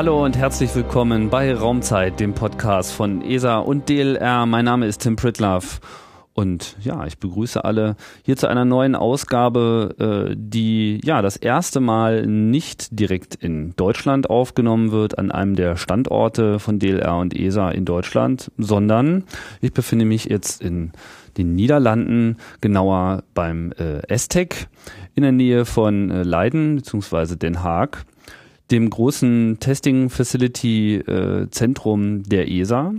Hallo und herzlich willkommen bei Raumzeit, dem Podcast von ESA und DLR. Mein Name ist Tim Pritlaff und ja, ich begrüße alle hier zu einer neuen Ausgabe, äh, die ja das erste Mal nicht direkt in Deutschland aufgenommen wird, an einem der Standorte von DLR und ESA in Deutschland, sondern ich befinde mich jetzt in den Niederlanden, genauer beim äh, ESTEC in der Nähe von äh, Leiden bzw. Den Haag dem großen Testing Facility äh, Zentrum der ESA.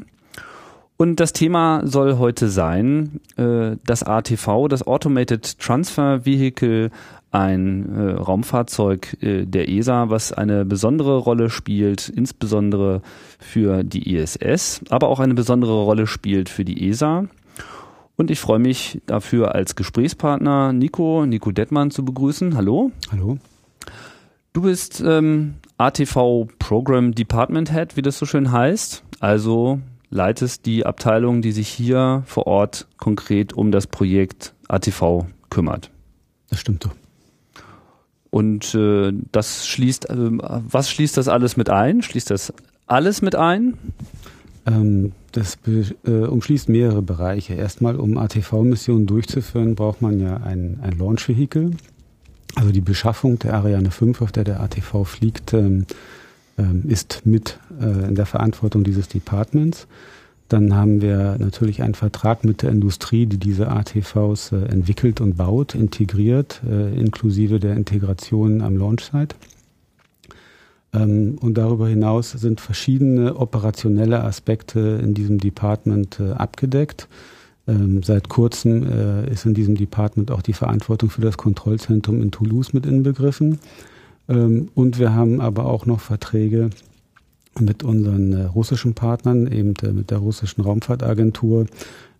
Und das Thema soll heute sein, äh, das ATV, das Automated Transfer Vehicle, ein äh, Raumfahrzeug äh, der ESA, was eine besondere Rolle spielt, insbesondere für die ISS, aber auch eine besondere Rolle spielt für die ESA. Und ich freue mich dafür als Gesprächspartner Nico, Nico Dettmann zu begrüßen. Hallo. Hallo. Du bist ähm, ATV Program Department Head, wie das so schön heißt. Also leitest die Abteilung, die sich hier vor Ort konkret um das Projekt ATV kümmert. Das stimmt so. Und äh, das schließt, äh, was schließt das alles mit ein? Schließt das alles mit ein? Ähm, das äh, umschließt mehrere Bereiche. Erstmal, um ATV-Missionen durchzuführen, braucht man ja ein, ein Launch-Vehikel. Also die Beschaffung der Ariane 5, auf der der ATV fliegt, ähm, ähm, ist mit äh, in der Verantwortung dieses Departments. Dann haben wir natürlich einen Vertrag mit der Industrie, die diese ATVs äh, entwickelt und baut, integriert, äh, inklusive der Integration am Launch-Site. Ähm, und darüber hinaus sind verschiedene operationelle Aspekte in diesem Department abgedeckt. Ähm, seit kurzem äh, ist in diesem Department auch die Verantwortung für das Kontrollzentrum in Toulouse mit inbegriffen. Ähm, und wir haben aber auch noch Verträge mit unseren äh, russischen Partnern, eben äh, mit der russischen Raumfahrtagentur,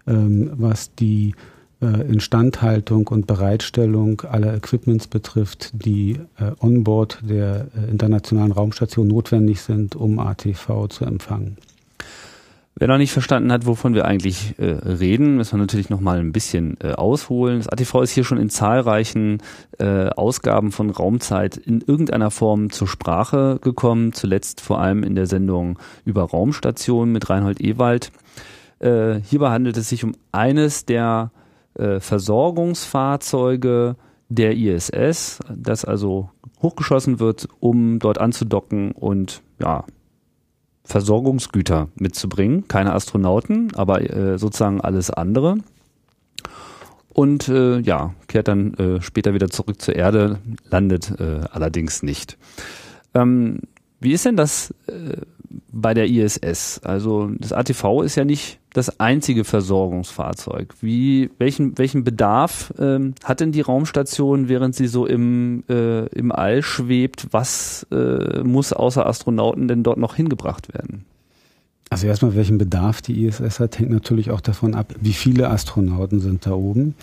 ähm, was die äh, Instandhaltung und Bereitstellung aller Equipments betrifft, die äh, onboard der äh, internationalen Raumstation notwendig sind, um ATV zu empfangen. Wer noch nicht verstanden hat, wovon wir eigentlich äh, reden, müssen wir natürlich noch mal ein bisschen äh, ausholen. Das ATV ist hier schon in zahlreichen äh, Ausgaben von Raumzeit in irgendeiner Form zur Sprache gekommen. Zuletzt vor allem in der Sendung über Raumstationen mit Reinhold Ewald. Äh, hierbei handelt es sich um eines der äh, Versorgungsfahrzeuge der ISS, das also hochgeschossen wird, um dort anzudocken und ja Versorgungsgüter mitzubringen. Keine Astronauten, aber äh, sozusagen alles andere. Und äh, ja, kehrt dann äh, später wieder zurück zur Erde, landet äh, allerdings nicht. Ähm, wie ist denn das äh, bei der ISS? Also das ATV ist ja nicht das einzige Versorgungsfahrzeug. Wie, welchen, welchen Bedarf ähm, hat denn die Raumstation, während sie so im, äh, im All schwebt? Was äh, muss außer Astronauten denn dort noch hingebracht werden? Also erstmal, welchen Bedarf die ISS hat, hängt natürlich auch davon ab, wie viele Astronauten sind da oben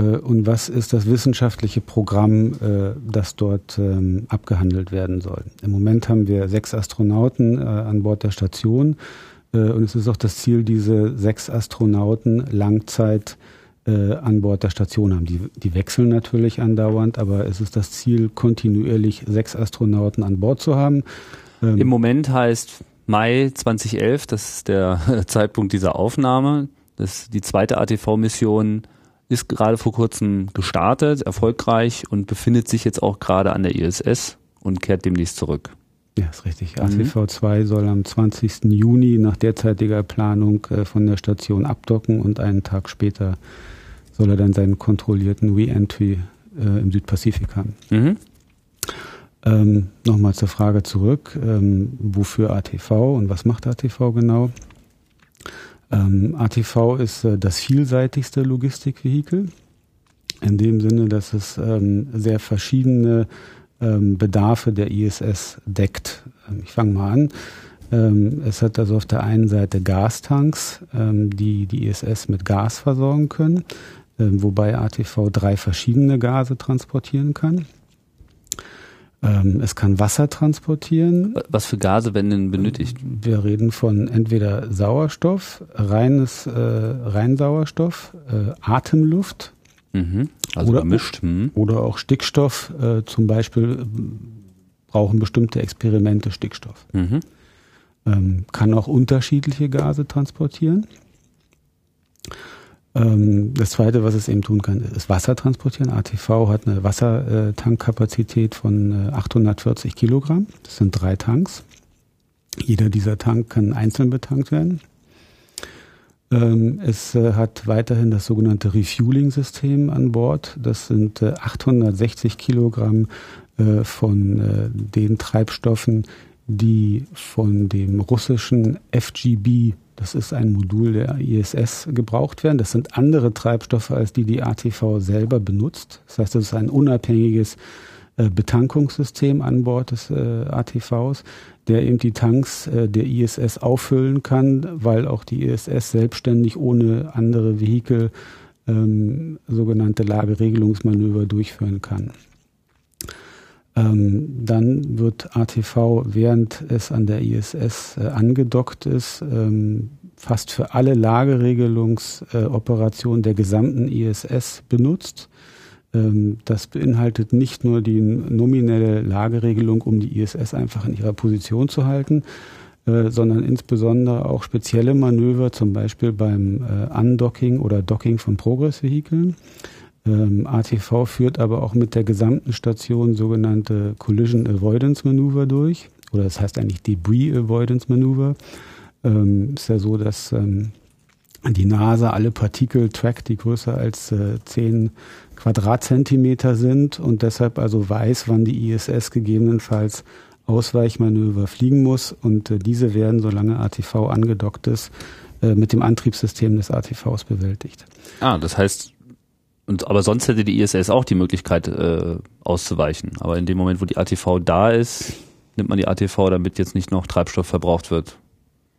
und was ist das wissenschaftliche Programm, äh, das dort ähm, abgehandelt werden soll. Im Moment haben wir sechs Astronauten äh, an Bord der Station und es ist auch das Ziel, diese sechs Astronauten Langzeit an Bord der Station haben. Die, die wechseln natürlich andauernd, aber es ist das Ziel, kontinuierlich sechs Astronauten an Bord zu haben. Ähm, Im Moment heißt Mai 2011, das ist der Zeitpunkt dieser Aufnahme. Das, die zweite ATV-Mission ist gerade vor kurzem gestartet, erfolgreich und befindet sich jetzt auch gerade an der ISS und kehrt demnächst zurück. Ja, ist richtig. Mhm. ATV2 soll am 20. Juni nach derzeitiger Planung äh, von der Station abdocken und einen Tag später soll er dann seinen kontrollierten Re-Entry äh, im Südpazifik haben. Mhm. Ähm, Nochmal zur Frage zurück, ähm, wofür ATV und was macht ATV genau? Ähm, ATV ist äh, das vielseitigste Logistikvehikel, in dem Sinne, dass es ähm, sehr verschiedene ähm, Bedarfe der ISS deckt. Ähm, ich fange mal an. Ähm, es hat also auf der einen Seite Gastanks, die die ISS mit Gas versorgen können, wobei ATV drei verschiedene Gase transportieren kann. Ähm, es kann Wasser transportieren. Was für Gase werden denn benötigt? Wir reden von entweder Sauerstoff, reines, äh, Reinsauerstoff, äh, Atemluft. Mhm. Also oder, gemischt. Mhm. Oder auch Stickstoff, äh, zum Beispiel brauchen bestimmte Experimente Stickstoff. Mhm. Ähm, kann auch unterschiedliche Gase transportieren. Ähm, das zweite, was es eben tun kann, ist Wasser transportieren. ATV hat eine Wassertankkapazität von 840 äh, Kilogramm. Das sind drei Tanks. Jeder dieser Tank kann einzeln betankt werden. Ähm, es äh, hat weiterhin das sogenannte Refueling-System an Bord. Das sind 860 äh, Kilogramm von den Treibstoffen, die von dem russischen FGB das ist ein Modul der ISS gebraucht werden. Das sind andere Treibstoffe, als die die ATV selber benutzt. Das heißt, das ist ein unabhängiges äh, Betankungssystem an Bord des äh, ATVs, der eben die Tanks äh, der ISS auffüllen kann, weil auch die ISS selbstständig ohne andere Vehikel ähm, sogenannte Lageregelungsmanöver durchführen kann. Ähm, dann wird ATV, während es an der ISS äh, angedockt ist, ähm, fast für alle Lageregelungsoperationen äh, der gesamten ISS benutzt. Ähm, das beinhaltet nicht nur die nominelle Lageregelung, um die ISS einfach in ihrer Position zu halten, äh, sondern insbesondere auch spezielle Manöver, zum Beispiel beim äh, Undocking oder Docking von Progress-Vehikeln. Ähm, ATV führt aber auch mit der gesamten Station sogenannte Collision Avoidance Manöver durch. Oder das heißt eigentlich Debris Avoidance Manöver. Ähm, ist ja so, dass ähm, die NASA alle Partikel trackt, die größer als äh, 10 Quadratzentimeter sind und deshalb also weiß, wann die ISS gegebenenfalls Ausweichmanöver fliegen muss. Und äh, diese werden, solange ATV angedockt ist, äh, mit dem Antriebssystem des ATVs bewältigt. Ah, das heißt, und, aber sonst hätte die ISS auch die Möglichkeit äh, auszuweichen. Aber in dem Moment, wo die ATV da ist, nimmt man die ATV, damit jetzt nicht noch Treibstoff verbraucht wird.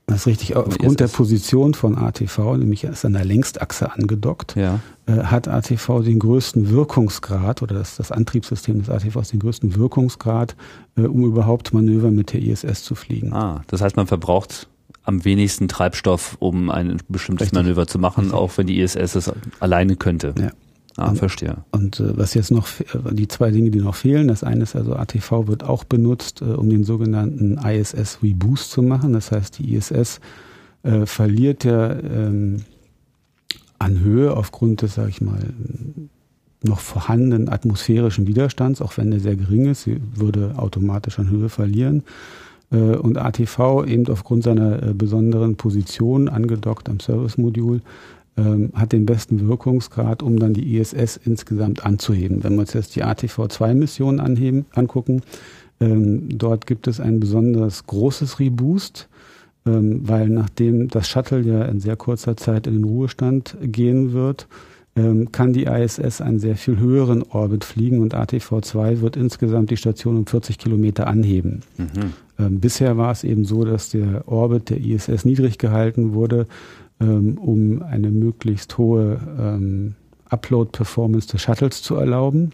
Das ist richtig. Aufgrund der Position von ATV, nämlich ist an der Längsachse angedockt, ja. äh, hat ATV den größten Wirkungsgrad oder das, das Antriebssystem des ATVs den größten Wirkungsgrad, äh, um überhaupt Manöver mit der ISS zu fliegen. Ah, das heißt, man verbraucht am wenigsten Treibstoff, um ein bestimmtes richtig. Manöver zu machen, richtig. auch wenn die ISS es alleine könnte. Ja. Ah, und, verstehe. Und äh, was jetzt noch, äh, die zwei Dinge, die noch fehlen, das eine ist also ATV wird auch benutzt, äh, um den sogenannten ISS Reboost zu machen. Das heißt, die ISS äh, verliert ja ähm, an Höhe aufgrund des, sag ich mal, noch vorhandenen atmosphärischen Widerstands, auch wenn der sehr gering ist, sie würde automatisch an Höhe verlieren. Äh, und ATV eben aufgrund seiner äh, besonderen Position angedockt am Service-Modul ähm, hat den besten Wirkungsgrad, um dann die ISS insgesamt anzuheben. Wenn wir uns jetzt die ATV-2-Missionen anheben, angucken, ähm, dort gibt es ein besonders großes Reboost, ähm, weil nachdem das Shuttle ja in sehr kurzer Zeit in den Ruhestand gehen wird, ähm, kann die ISS einen sehr viel höheren Orbit fliegen und ATV-2 wird insgesamt die Station um 40 Kilometer anheben. Mhm. Ähm, bisher war es eben so, dass der Orbit der ISS niedrig gehalten wurde, ähm, um eine möglichst hohe ähm, Upload-Performance des Shuttles zu erlauben.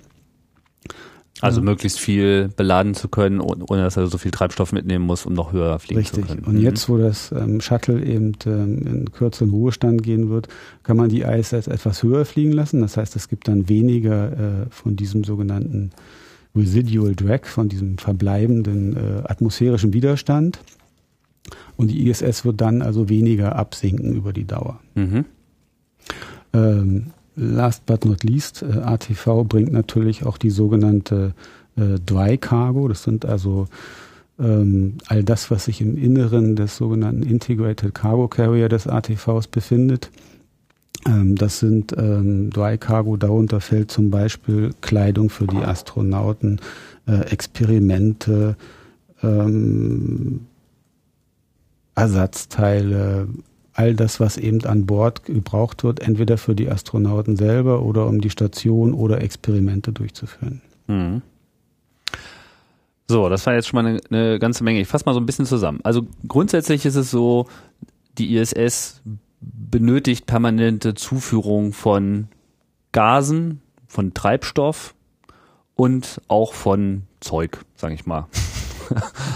Also möglichst viel beladen zu können, ohne dass er so viel Treibstoff mitnehmen muss, um noch höher fliegen Richtig. zu können. Und mhm. jetzt, wo das ähm, Shuttle eben ähm, in kürzeren Ruhestand gehen wird, kann man die ISS etwas höher fliegen lassen. Das heißt, es gibt dann weniger äh, von diesem sogenannten Residual Drag, von diesem verbleibenden äh, atmosphärischen Widerstand. Und die ISS wird dann also weniger absinken über die Dauer. Mhm. Ähm, last but not least, äh, ATV bringt natürlich auch die sogenannte äh, Dry Cargo. Das sind also ähm, all das, was sich im Inneren des sogenannten Integrated Cargo Carrier des ATVs befindet. Ähm, das sind ähm, Dry Cargo, darunter fällt zum Beispiel Kleidung für die Astronauten, äh, Experimente, ähm, Ersatzteile, all das, was eben an Bord gebraucht wird, entweder für die Astronauten selber oder um die Station oder Experimente durchzuführen. Mhm. So, das war jetzt schon mal eine, eine ganze Menge. Ich fasse mal so ein bisschen zusammen. Also grundsätzlich ist es so, die ISS benötigt permanente Zuführung von Gasen, von Treibstoff und auch von Zeug, sage ich mal.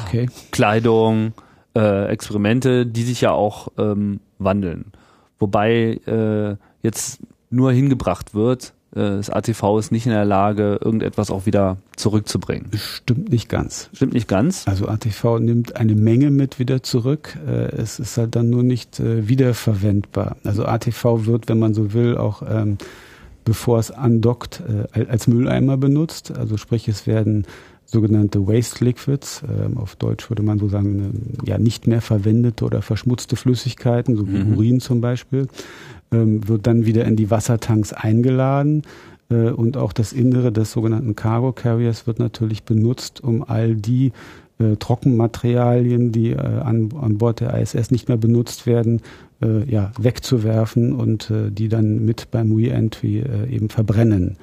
Okay. Kleidung, äh, Experimente, die sich ja auch ähm, wandeln. Wobei äh, jetzt nur hingebracht wird, äh, das ATV ist nicht in der Lage, irgendetwas auch wieder zurückzubringen. Stimmt nicht ganz. Stimmt nicht ganz? Also ATV nimmt eine Menge mit wieder zurück. Äh, es ist halt dann nur nicht äh, wiederverwendbar. Also ATV wird, wenn man so will, auch ähm, bevor es andockt, als Mülleimer benutzt. Also sprich, es werden sogenannte Waste Liquids, ähm, auf Deutsch würde man so sagen, ja nicht mehr verwendete oder verschmutzte Flüssigkeiten, so wie mhm. Urin zum Beispiel, ähm, wird dann wieder in die Wassertanks eingeladen äh, und auch das Innere des sogenannten Cargo Carriers wird natürlich benutzt, um all die äh, Trockenmaterialien, die äh, an, an Bord der ISS nicht mehr benutzt werden, äh, ja, wegzuwerfen und äh, die dann mit beim Re-Entry äh, eben verbrennen.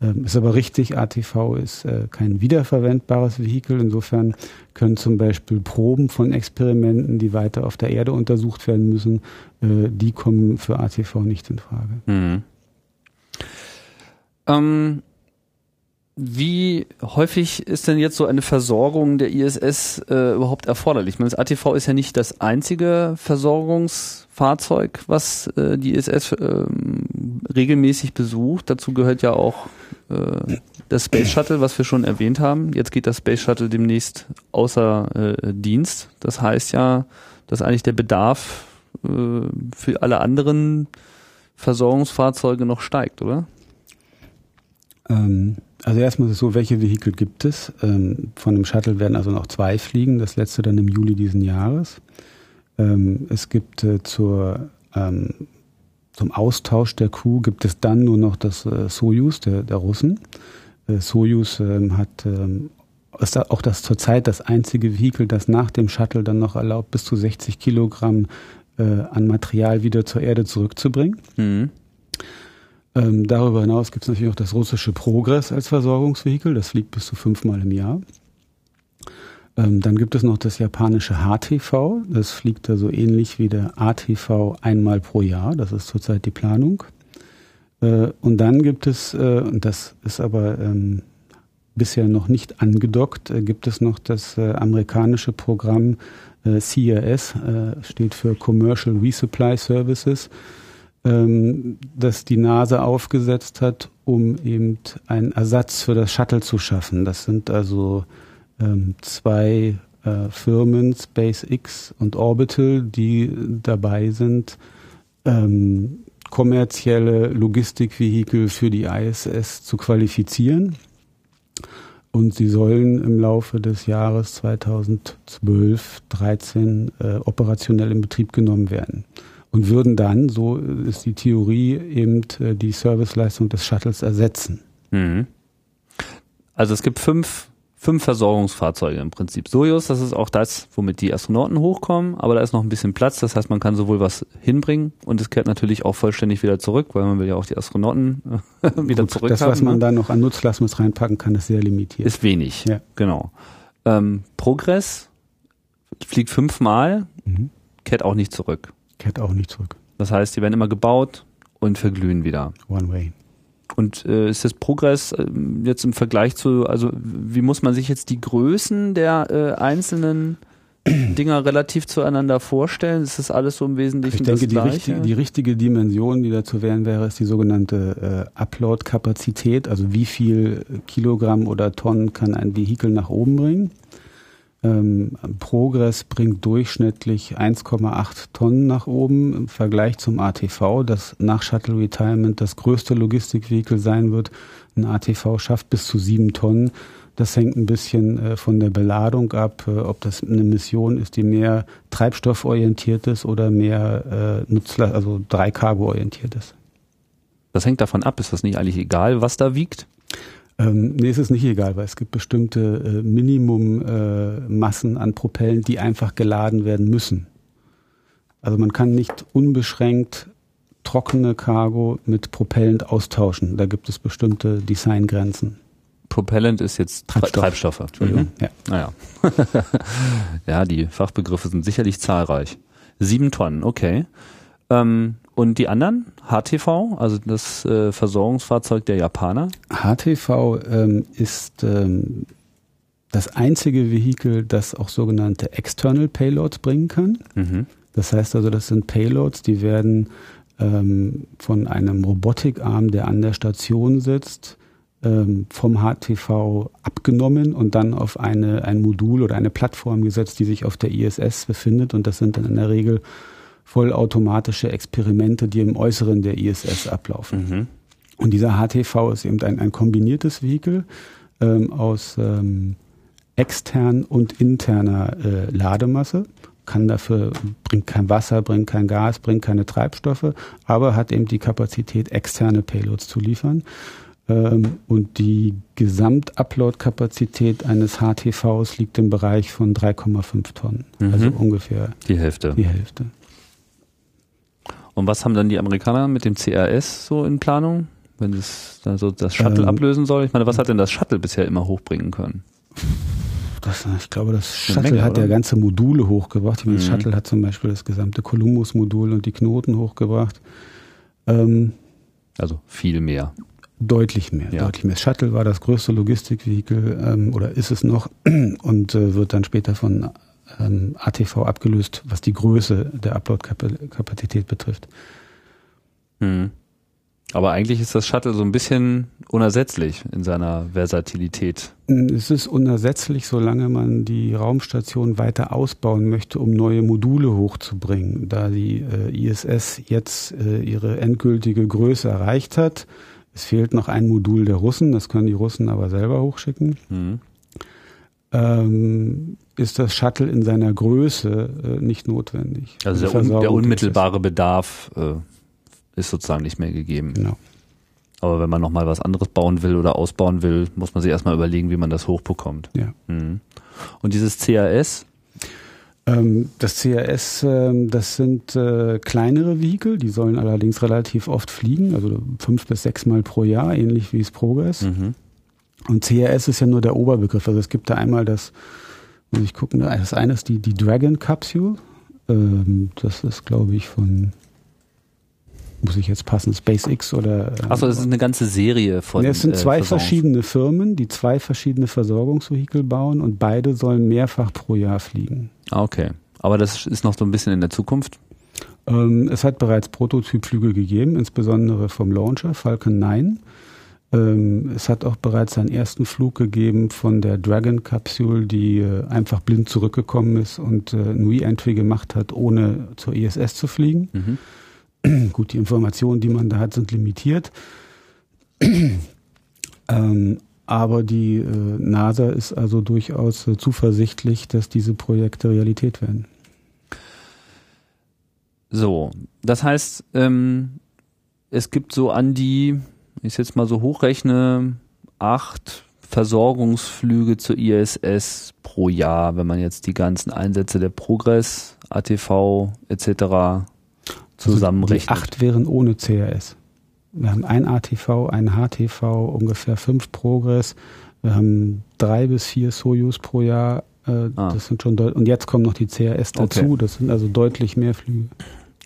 Ähm, ist aber richtig, ATV ist äh, kein wiederverwendbares Vehikel. Insofern können zum Beispiel Proben von Experimenten, die weiter auf der Erde untersucht werden müssen, äh, die kommen für ATV nicht in Frage. Mhm. Ähm, wie häufig ist denn jetzt so eine Versorgung der ISS äh, überhaupt erforderlich? Ich meine, das ATV ist ja nicht das einzige Versorgungsfahrzeug, was äh, die ISS äh, regelmäßig besucht. Dazu gehört ja auch äh, das Space Shuttle, was wir schon erwähnt haben. Jetzt geht das Space Shuttle demnächst außer äh, Dienst. Das heißt ja, dass eigentlich der Bedarf äh, für alle anderen Versorgungsfahrzeuge noch steigt, oder? Ähm, also erstmal ist es so, welche Vehikel gibt es? Ähm, von dem Shuttle werden also noch zwei fliegen, das letzte dann im Juli diesen Jahres. Ähm, es gibt äh, zur, zum Austausch der Crew gibt es dann nur noch das äh, Soyuz der, der Russen. Äh, Soyuz hat ist auch das zurzeit das einzige Vehikel, das nach dem Shuttle dann noch erlaubt, bis zu 60 Kilogramm an Material wieder zur Erde zurückzubringen. Mhm. Ähm, darüber hinaus gibt es natürlich auch das russische Progress als Versorgungsvehikel. Das fliegt bis zu fünfmal im Jahr. Ähm, dann gibt es noch das japanische HTV. Das fliegt da so ähnlich wie der ATV einmal pro Jahr. Das ist zurzeit die Planung. Äh, und dann gibt es, äh, und das ist aber ähm, bisher noch nicht angedockt, äh, gibt es noch das äh, amerikanische Programm äh, CRS, äh, steht für Commercial Resupply Services ähm, das die NASA aufgesetzt hat, um eben einen Ersatz für das Shuttle zu schaffen. Das sind also ähm, zwei äh, Firmen, SpaceX und Orbital, die dabei sind, ähm, kommerzielle Logistikvehikel für die ISS zu qualifizieren. Und sie sollen im Laufe des Jahres 2012, 13 äh, operationell in Betrieb genommen werden und würden dann, so ist die Theorie, eben äh, die Serviceleistung des Shuttles ersetzen. Mhm. Also es gibt fünf, fünf Versorgungsfahrzeuge im Prinzip. Soyuz, das ist auch das, womit die Astronauten hochkommen, aber da ist noch ein bisschen Platz, das heißt, man kann sowohl was hinbringen und es kehrt natürlich auch vollständig wieder zurück, weil man will ja auch die Astronauten wieder Gut, zurück Das, haben, was man ne? da noch an Nutzlast mit reinpacken kann, ist sehr limitiert. Ist wenig, ja. genau. Ähm, Progress fliegt fünfmal, mhm. kehrt auch nicht zurück. Kehrt auch nicht zurück. Das heißt, die werden immer gebaut und verglühen wieder. One way. Und äh, ist das Progress äh, jetzt im Vergleich zu, also wie muss man sich jetzt die Größen der äh, einzelnen Dinger relativ zueinander vorstellen? Ist das alles so im Wesentlichen ich denke, das Gleiche? Die, richtig, die richtige Dimension, die dazu wären wäre, ist die sogenannte äh, Upload-Kapazität. Also wie viel Kilogramm oder Tonnen kann ein Vehikel nach oben bringen? Ähm, Progress bringt durchschnittlich 1,8 Tonnen nach oben im Vergleich zum ATV, das nach Shuttle Retirement das größte Logistikvehikel sein wird. Ein ATV schafft bis zu 7 Tonnen. Das hängt ein bisschen äh, von der Beladung ab, äh, ob das eine Mission ist, die mehr treibstofforientiert ist oder mehr äh, Nutzlast, also drei Cargo orientiert ist. Das hängt davon ab. Ist das nicht eigentlich egal, was da wiegt? Ähm, nee, es ist nicht egal, weil es gibt bestimmte äh, Minimummassen äh, an Propellen, die einfach geladen werden müssen. Also man kann nicht unbeschränkt trockene Cargo mit propellend austauschen. Da gibt es bestimmte Designgrenzen. Propellant ist jetzt Treibstoff. Treibstoffe. Entschuldigung. Mhm, ja. Naja. ja, die Fachbegriffe sind sicherlich zahlreich. Sieben Tonnen, okay. Ähm, und die anderen? HTV, also das äh, Versorgungsfahrzeug der Japaner? HTV ähm, ist ähm, das einzige Vehikel, das auch sogenannte External Payloads bringen kann. Mhm. Das heißt also, das sind Payloads, die werden ähm, von einem Robotikarm, der an der Station sitzt, ähm, vom HTV abgenommen und dann auf eine, ein Modul oder eine Plattform gesetzt, die sich auf der ISS befindet. Und das sind dann in der Regel vollautomatische Experimente, die im Äußeren der ISS ablaufen. Mhm. Und dieser HTV ist eben ein, ein kombiniertes Vehikel ähm, aus ähm, extern und interner äh, Lademasse kann dafür, bringt kein Wasser, bringt kein Gas, bringt keine Treibstoffe, aber hat eben die Kapazität, externe Payloads zu liefern. Ähm, und die Gesamtupload-Kapazität eines HTVs liegt im Bereich von 3,5 Tonnen. Mhm. Also ungefähr die Hälfte. Die Hälfte. Und was haben dann die Amerikaner mit dem CRS so in Planung? Wenn es dann so das Shuttle ähm, ablösen soll? Ich meine, was hat denn das Shuttle bisher immer hochbringen können? das, ich glaube, das Shuttle Menge, hat ja ganze Module hochgebracht. Ich meine, mhm. das Shuttle hat zum Beispiel das gesamte Columbus-Modul und die Knoten hochgebracht. Ähm, also viel mehr. Deutlich mehr, ja. deutlich mehr. Das Shuttle war das größte Logistikvehikel ähm, oder ist es noch und äh, wird dann später von ähm, ATV abgelöst, was die Größe der Upload-Kapazität betrifft. Mhm. Aber eigentlich ist das Shuttle so ein bisschen unersetzlich in seiner Versatilität. Es ist unersetzlich, solange man die Raumstation weiter ausbauen möchte, um neue Module hochzubringen. Da die äh, ISS jetzt äh, ihre endgültige Größe erreicht hat, es fehlt noch ein Modul der Russen, das können die Russen aber selber hochschicken. Mhm. Ähm, ist das Shuttle in seiner Größe äh, nicht notwendig. Also der, un der unmittelbare Bedarf äh, ist sozusagen nicht mehr gegeben. Genau. Aber wenn man nochmal was anderes bauen will oder ausbauen will, muss man sich erstmal überlegen, wie man das hochbekommt. Ja. Mhm. Und dieses CAS? Ähm, das CAS, ähm, das sind äh, kleinere Vehikel, die sollen allerdings relativ oft fliegen, also fünf bis sechs Mal pro Jahr, ähnlich wie es Progress. Mhm. Und CAS ist ja nur der Oberbegriff. Also es gibt da einmal das, muss ich gucken, das eine ist die, die Dragon Capsule. Ähm, das ist, glaube ich, von muss ich jetzt passen, SpaceX oder. Äh, Achso, es ist eine ganze Serie von. Ja, es sind äh, zwei äh, verschiedene Firmen, die zwei verschiedene Versorgungsvehikel bauen und beide sollen mehrfach pro Jahr fliegen. Ah, okay. Aber das ist noch so ein bisschen in der Zukunft? Ähm, es hat bereits Prototypflüge gegeben, insbesondere vom Launcher Falcon 9. Ähm, es hat auch bereits seinen ersten Flug gegeben von der Dragon Capsule, die äh, einfach blind zurückgekommen ist und äh, ein Re-Entry gemacht hat, ohne zur ISS zu fliegen. Mhm. Gut, die Informationen, die man da hat, sind limitiert. ähm, aber die äh, NASA ist also durchaus zuversichtlich, dass diese Projekte Realität werden. So, das heißt, ähm, es gibt so an die, ich jetzt mal so hochrechne, acht Versorgungsflüge zur ISS pro Jahr, wenn man jetzt die ganzen Einsätze der Progress, ATV etc zusammenrechnet. Also die acht wären ohne CRS. Wir haben ein ATV, ein HTV, ungefähr fünf Progress. Wir haben drei bis vier Soyuz pro Jahr. Äh, ah. Das sind schon und jetzt kommen noch die CRS dazu. Okay. Das sind also deutlich mehr Flüge.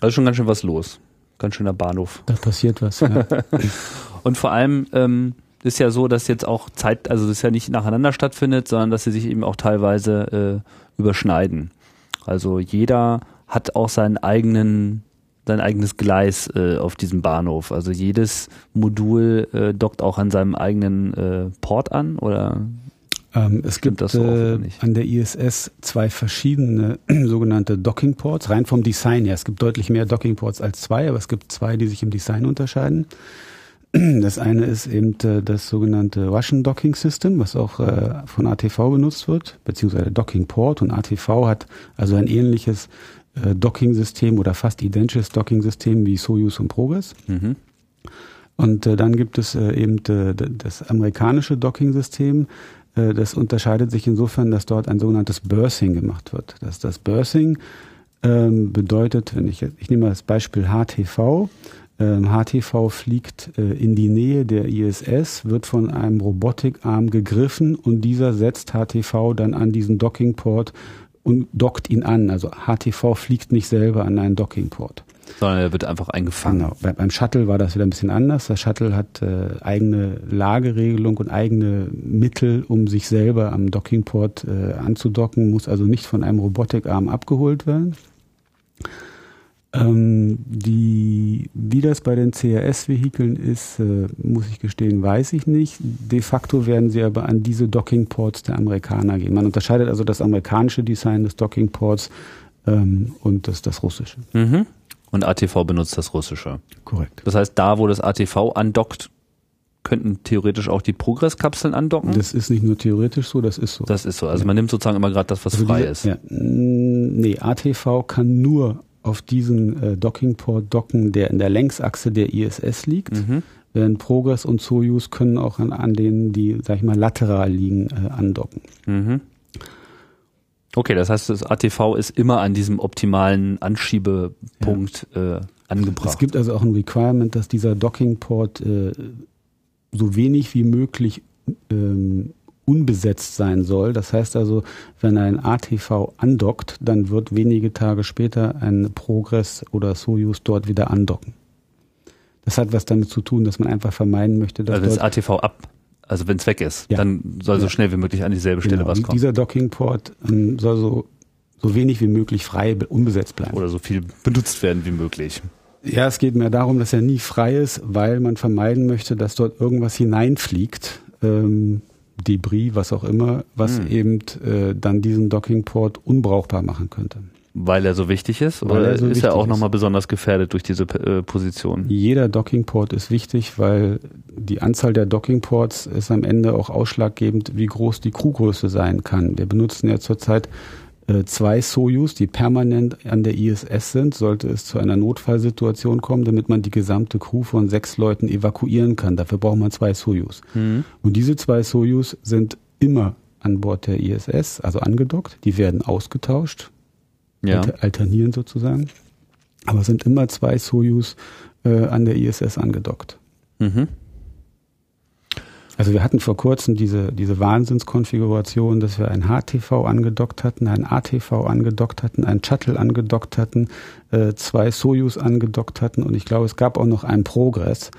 Also schon ganz schön was los. Ganz schöner Bahnhof. Da passiert was. Ja. und vor allem ähm, ist ja so, dass jetzt auch Zeit, also das ist ja nicht nacheinander stattfindet, sondern dass sie sich eben auch teilweise äh, überschneiden. Also jeder hat auch seinen eigenen sein eigenes Gleis äh, auf diesem Bahnhof. Also jedes Modul äh, dockt auch an seinem eigenen äh, Port an oder ähm, es gibt so äh, an der ISS zwei verschiedene sogenannte Docking Ports, rein vom Design her. Es gibt deutlich mehr Docking Ports als zwei, aber es gibt zwei, die sich im Design unterscheiden. Das eine ist eben äh, das sogenannte Russian Docking System, was auch äh, von ATV benutzt wird, beziehungsweise Docking Port und ATV hat also ein ähnliches äh, Docking-System oder fast identisches Docking-System wie Soyuz und Progress. Mhm. Und dann gibt es eben das amerikanische Docking-System. Das unterscheidet sich insofern, dass dort ein sogenanntes Bursing gemacht wird. Das, das Bursing ähm, bedeutet, wenn ich, ich nehme das Beispiel HTV. Ähm, HTV fliegt äh, in die Nähe der ISS, wird von einem Robotikarm gegriffen und dieser setzt HTV dann an diesen Dockingport und dockt ihn an. Also HTV fliegt nicht selber an einen Dockingport. Sondern er wird einfach eingefangen. Genau. Bei, beim Shuttle war das wieder ein bisschen anders. Der Shuttle hat äh, eigene Lageregelung und eigene Mittel, um sich selber am Dockingport äh, anzudocken, muss also nicht von einem Robotikarm abgeholt werden. Ähm, die wie das bei den CRS-Vehikeln ist, äh, muss ich gestehen, weiß ich nicht. De facto werden sie aber an diese Docking-Ports der Amerikaner gehen. Man unterscheidet also das amerikanische Design des Docking-Ports ähm, und das, das russische. Mhm. Und ATV benutzt das russische. Korrekt. Das heißt, da, wo das ATV andockt, könnten theoretisch auch die Progress-Kapseln andocken? Das ist nicht nur theoretisch so, das ist so. Das ist so. Also man nimmt sozusagen immer gerade das, was Also frei diese- ist. Ja, nee, ATV kann nur auf diesen äh, Dockingport docken, der in der Längsachse der ISS liegt. Mhm. Während Progress und Soyuz können auch an, an denen, die, sag ich mal, lateral liegen, äh, andocken. Mhm. Okay, das heißt, das ATV ist immer an diesem optimalen Anschiebepunkt äh, angebracht. Es gibt also auch ein Requirement, dass dieser Dockingport äh, so wenig wie möglich ähm, unbesetzt sein soll. Das heißt also, wenn ein ATV andockt, dann wird wenige Tage später ein Progress oder Soyuz dort wieder andocken. Das hat was damit zu tun, dass man einfach vermeiden möchte, dass also das ATV ab, also wenn es weg ist, Ja. dann soll so schnell wie möglich an dieselbe Stelle genau, was kommen. dieser Dockingport ähm, soll so so wenig wie möglich frei be- unbesetzt bleiben. Oder so viel benutzt werden wie möglich. Ja, es geht mehr darum, dass er nie frei ist, weil man vermeiden möchte, dass dort irgendwas hineinfliegt, ähm, Debris, was auch immer, was Hm. eben äh, dann diesen Dockingport unbrauchbar machen könnte. Weil er so wichtig ist? Weil Oder er so ist er auch nochmal besonders gefährdet durch diese äh, Position? Jeder Dockingport ist wichtig, weil die Anzahl der Dockingports ist am Ende auch ausschlaggebend, wie groß die Crewgröße sein kann. Wir benutzen ja zurzeit zwei Soyuz, die permanent an der ISS sind, sollte es zu einer Notfallsituation kommen, damit man die gesamte Crew von sechs Leuten evakuieren kann. Dafür braucht man zwei Soyuz. Mhm. Und diese zwei Soyuz sind immer an Bord der ISS, also angedockt. Die werden ausgetauscht, Ja. alter, alternieren sozusagen. Aber es sind immer zwei Soyuz äh, an der ISS angedockt. Mhm. Also wir hatten vor kurzem diese, diese Wahnsinnskonfiguration, dass wir ein HTV angedockt hatten, ein ATV angedockt hatten, ein Shuttle angedockt hatten, äh, zwei Soyuz angedockt hatten und ich glaube, es gab auch noch einen Progress.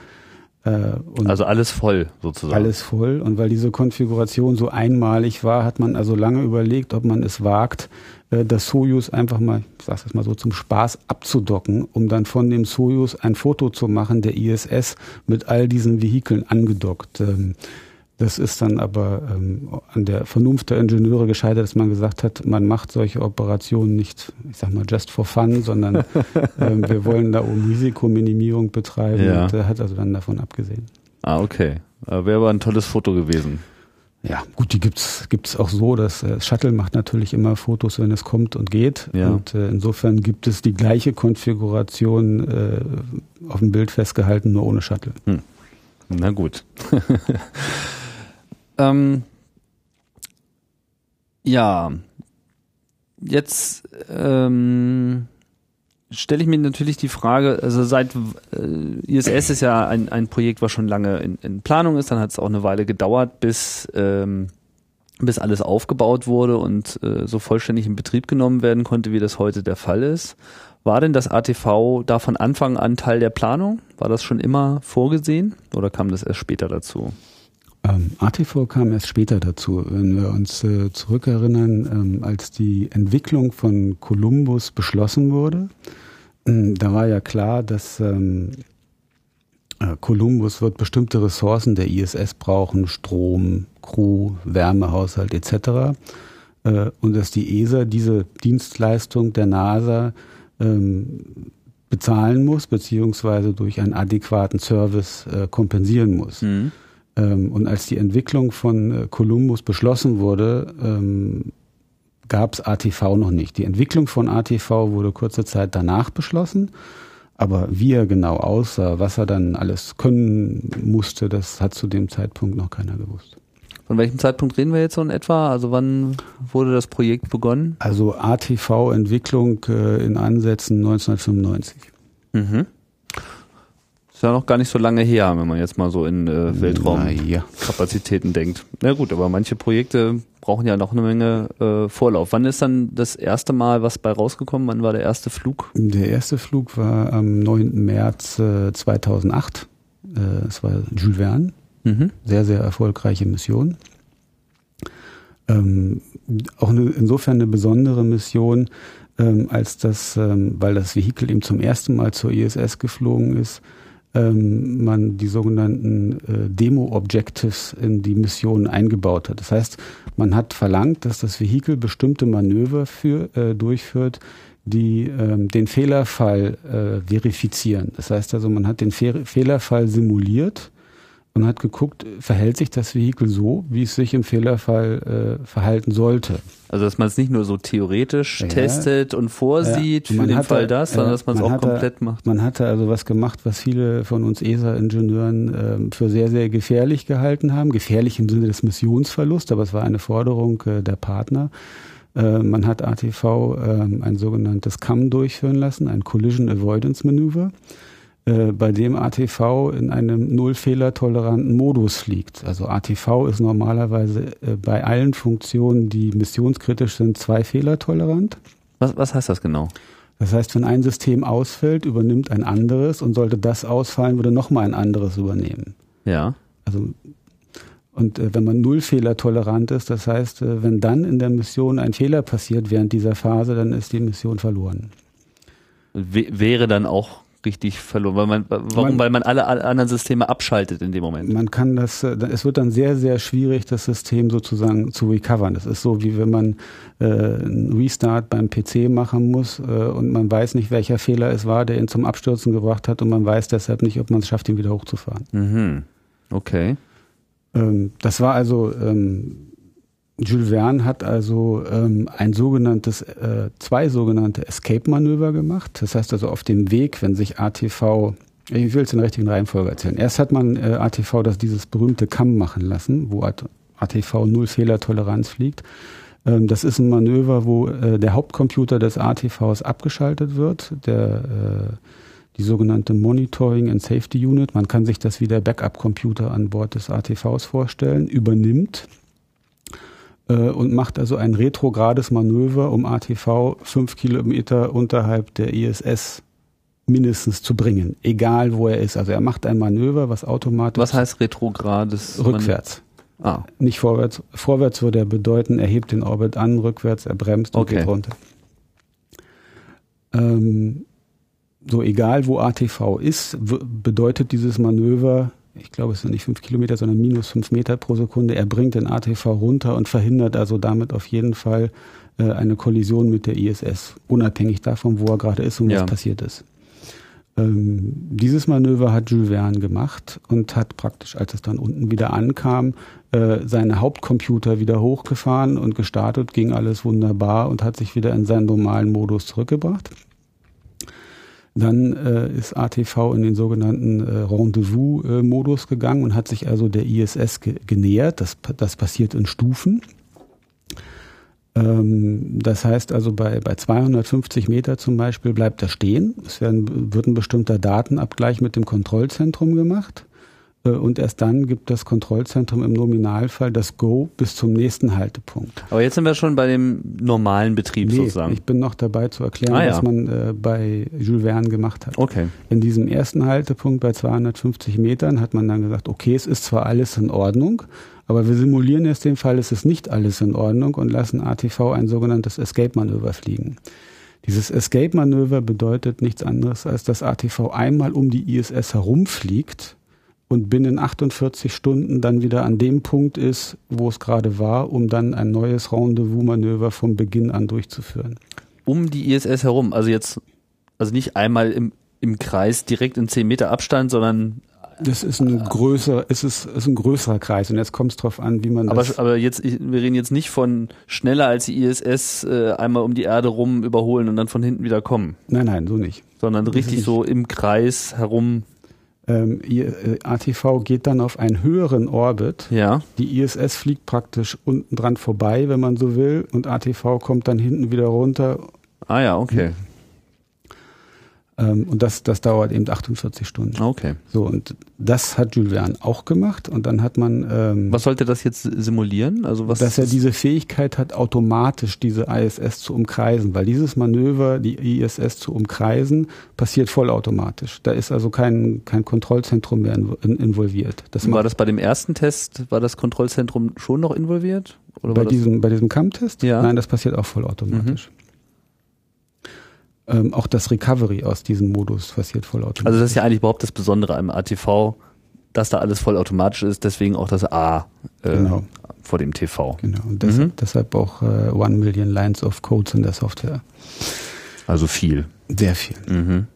Äh, und Also alles voll sozusagen. alles voll. Und weil diese Konfiguration so einmalig war, hat man also lange überlegt, ob man es wagt, äh, das Soyuz einfach mal, ich sag's jetzt mal so, zum Spaß abzudocken, um dann von dem Soyuz ein Foto zu machen, der ISS mit all diesen Vehikeln angedockt. Das ist dann aber ähm, an der Vernunft der Ingenieure gescheitert, dass man gesagt hat, man macht solche Operationen nicht, ich sag mal, just for fun, sondern ähm, wir wollen da um Risikominimierung betreiben Ja. und äh, hat also dann davon abgesehen. Ah, okay. Äh, Wäre aber ein tolles Foto gewesen. Ja, gut, die gibt's gibt's auch so. Das äh, Shuttle macht natürlich immer Fotos, wenn es kommt und geht. Ja. Und äh, insofern gibt es die gleiche Konfiguration äh, auf dem Bild festgehalten, nur ohne Shuttle. Na gut. ähm, ja, jetzt ähm, stelle ich mir natürlich die Frage, also seit äh, ISS ist ja ein, ein Projekt, was schon lange in, in Planung ist, dann hat es auch eine Weile gedauert, bis ähm, bis alles aufgebaut wurde und äh, so vollständig in Betrieb genommen werden konnte, wie das heute der Fall ist. War denn das ATV da von Anfang an Teil der Planung? War das schon immer vorgesehen oder kam das erst später dazu? Ähm, ATV kam erst später dazu. Wenn wir uns äh, zurückerinnern, ähm, als die Entwicklung von Columbus beschlossen wurde, ähm, da war ja klar, dass ähm, äh, Columbus wird bestimmte Ressourcen der ISS brauchen, Strom, Crew, Wärmehaushalt etc. Äh, und dass die ESA diese Dienstleistung der NASA ähm, bezahlen muss, beziehungsweise durch einen adäquaten Service äh, kompensieren muss. Mhm. Ähm, und als die Entwicklung von äh, Columbus beschlossen wurde, ähm, gab es ATV noch nicht. Die Entwicklung von ATV wurde kurze Zeit danach beschlossen. Aber wie er genau aussah, was er dann alles können musste, das hat zu dem Zeitpunkt noch keiner gewusst. Von welchem Zeitpunkt reden wir jetzt so in etwa? Also wann wurde das Projekt begonnen? Also ATV-Entwicklung äh, in Ansätzen 1995. Mhm. Ist ja noch gar nicht so lange her, wenn man jetzt mal so in äh, Weltraumkapazitäten ja. denkt. Na gut, aber manche Projekte brauchen ja noch eine Menge äh, Vorlauf. Wann ist dann das erste Mal was bei rausgekommen? Wann war der erste Flug? Der erste Flug war am 9. März äh, 2008. Äh, es war Jules Verne. Mhm. sehr, sehr erfolgreiche Mission. Ähm, auch eine, insofern eine besondere Mission, ähm, als das, ähm, weil das Vehikel eben zum ersten Mal zur ISS geflogen ist, ähm, man die sogenannten äh, Demo-Objectives in die Mission eingebaut hat. Das heißt, man hat verlangt, dass das Vehikel bestimmte Manöver für, äh, durchführt, die ähm, den Fehlerfall äh, verifizieren. Das heißt also, man hat den Fe Fehlerfall simuliert und hat geguckt, verhält sich das Vehikel so, wie es sich im Fehlerfall äh, verhalten sollte. Also dass man es nicht nur so theoretisch ja, testet und vorsieht ja. für den hatte, Fall das, sondern dass man es auch hatte, komplett macht. Man hatte also was gemacht, was viele von uns ESA-Ingenieuren äh, für sehr, sehr gefährlich gehalten haben. Gefährlich im Sinne des Missionsverlusts, aber es war eine Forderung äh, der Partner. Äh, man hat ATV äh, ein sogenanntes CAM durchführen lassen, ein Collision Avoidance Maneuver. Äh, bei dem ATV in einem nullfehlertoleranten Modus fliegt. Also ATV ist normalerweise äh, bei allen Funktionen, die missionskritisch sind, zwei Fehler tolerant. Was, was heißt das genau? Das heißt, wenn ein System ausfällt, übernimmt ein anderes und sollte das ausfallen, würde nochmal ein anderes übernehmen. Ja. Also und äh, wenn man nullfehlertolerant ist, das heißt, äh, wenn dann in der Mission ein Fehler passiert während dieser Phase, dann ist die Mission verloren. W wäre dann auch richtig verloren. Weil man, warum? Man, weil man alle, alle, anderen Systeme abschaltet in dem Moment. Man kann das, äh, es wird dann sehr, sehr schwierig, das System sozusagen zu recovern. Das ist so, wie wenn man äh, einen Restart beim PC machen muss äh, und man weiß nicht, welcher Fehler es war, der ihn zum Abstürzen gebracht hat und man weiß deshalb nicht, ob man es schafft, ihn wieder hochzufahren. Mhm. Okay. Ähm, das war also ähm, Jules Verne hat also ähm, ein sogenanntes, äh, zwei sogenannte Escape-Manöver gemacht. Das heißt also auf dem Weg, wenn sich ATV, ich will es in der richtigen Reihenfolge erzählen. Erst hat man äh, ATV das dieses berühmte Kamm machen lassen, wo ATV null Fehlertoleranz fliegt. Ähm, das ist ein Manöver, wo äh, der Hauptcomputer des ATVs abgeschaltet wird, der äh, die sogenannte Monitoring and Safety Unit, man kann sich das wie der Backup-Computer an Bord des ATVs vorstellen, übernimmt und macht also ein retrogrades Manöver, um ATV fünf Kilometer unterhalb der ISS mindestens zu bringen, egal wo er ist. Also er macht ein Manöver, was automatisch. Was heißt retrogrades? Rückwärts. Ah. Nicht vorwärts. Vorwärts würde er bedeuten, er hebt den Orbit an, rückwärts, er bremst und okay. geht runter. Ähm, so egal wo ATV ist, bedeutet dieses Manöver ich glaube, es sind nicht fünf Kilometer, sondern minus fünf Meter pro Sekunde. Er bringt den ATV runter und verhindert also damit auf jeden Fall äh, eine Kollision mit der ISS, unabhängig davon, wo er gerade ist und ja. was passiert ist. Ähm, dieses Manöver hat Jules Verne gemacht und hat praktisch, als es dann unten wieder ankam, äh, seine Hauptcomputer wieder hochgefahren und gestartet, ging alles wunderbar und hat sich wieder in seinen normalen Modus zurückgebracht. Dann äh, ist ATV in den sogenannten äh, Rendezvous-Modus gegangen und hat sich also der ISS ge genähert. Das, das passiert in Stufen. Ähm, das heißt also bei, bei 250 Meter zum Beispiel bleibt er stehen. Es werden, wird ein bestimmter Datenabgleich mit dem Kontrollzentrum gemacht. Äh, und erst dann gibt das Kontrollzentrum im Nominalfall das Go bis zum nächsten Haltepunkt. Aber jetzt sind wir schon bei dem normalen Betrieb nee, sozusagen. Ich bin noch dabei zu erklären, ah, ja. was man äh, bei Jules Verne gemacht hat. Okay. In diesem ersten Haltepunkt bei 250 Metern hat man dann gesagt, okay, es ist zwar alles in Ordnung, aber wir simulieren jetzt den Fall, es ist nicht alles in Ordnung und lassen ATV ein sogenanntes Escape-Manöver fliegen. Dieses Escape-Manöver bedeutet nichts anderes, als dass ATV einmal um die ISS herumfliegt und binnen 48 Stunden dann wieder an dem Punkt ist, wo es gerade war, um dann ein neues Rendezvous-Manöver vom Beginn an durchzuführen. Um die ISS herum, also jetzt, also nicht einmal im, im Kreis direkt in 10 Meter Abstand, sondern das ist ein größer, es ist, ist ein größerer Kreis und jetzt kommt es drauf an, wie man aber, das. Aber jetzt, wir reden jetzt nicht von schneller als die ISS äh, einmal um die Erde rum überholen und dann von hinten wieder kommen. Nein, nein, so nicht. Sondern richtig so im Kreis herum ähm, äh, ATV geht dann auf einen höheren Orbit. Ja. Die ISS fliegt praktisch unten dran vorbei, wenn man so will, und ATV kommt dann hinten wieder runter. Ah ja, okay. Ähm, und das, das dauert eben 48 Stunden. Okay. So, und das hat Jules Verne auch gemacht. Und dann hat man. Ähm, was sollte das jetzt simulieren? Also was? Dass er diese Fähigkeit hat, automatisch diese ISS zu umkreisen, weil dieses Manöver, die ISS zu umkreisen, passiert vollautomatisch. Da ist also kein, kein Kontrollzentrum mehr in, involviert. Das war das bei dem ersten Test, war das Kontrollzentrum schon noch involviert? Oder bei, diesem, bei diesem CAM-Test? Ja. Nein, das passiert auch vollautomatisch. Mhm. Ähm, auch das Recovery aus diesem Modus passiert vollautomatisch. Also das ist ja eigentlich überhaupt das Besondere am ATV, dass da alles vollautomatisch ist, deswegen auch das A äh, genau. vor dem TV. Genau, und deshalb, mhm. deshalb auch äh, One Million Lines of Codes in der Software. Also viel. Sehr viel. Mhm.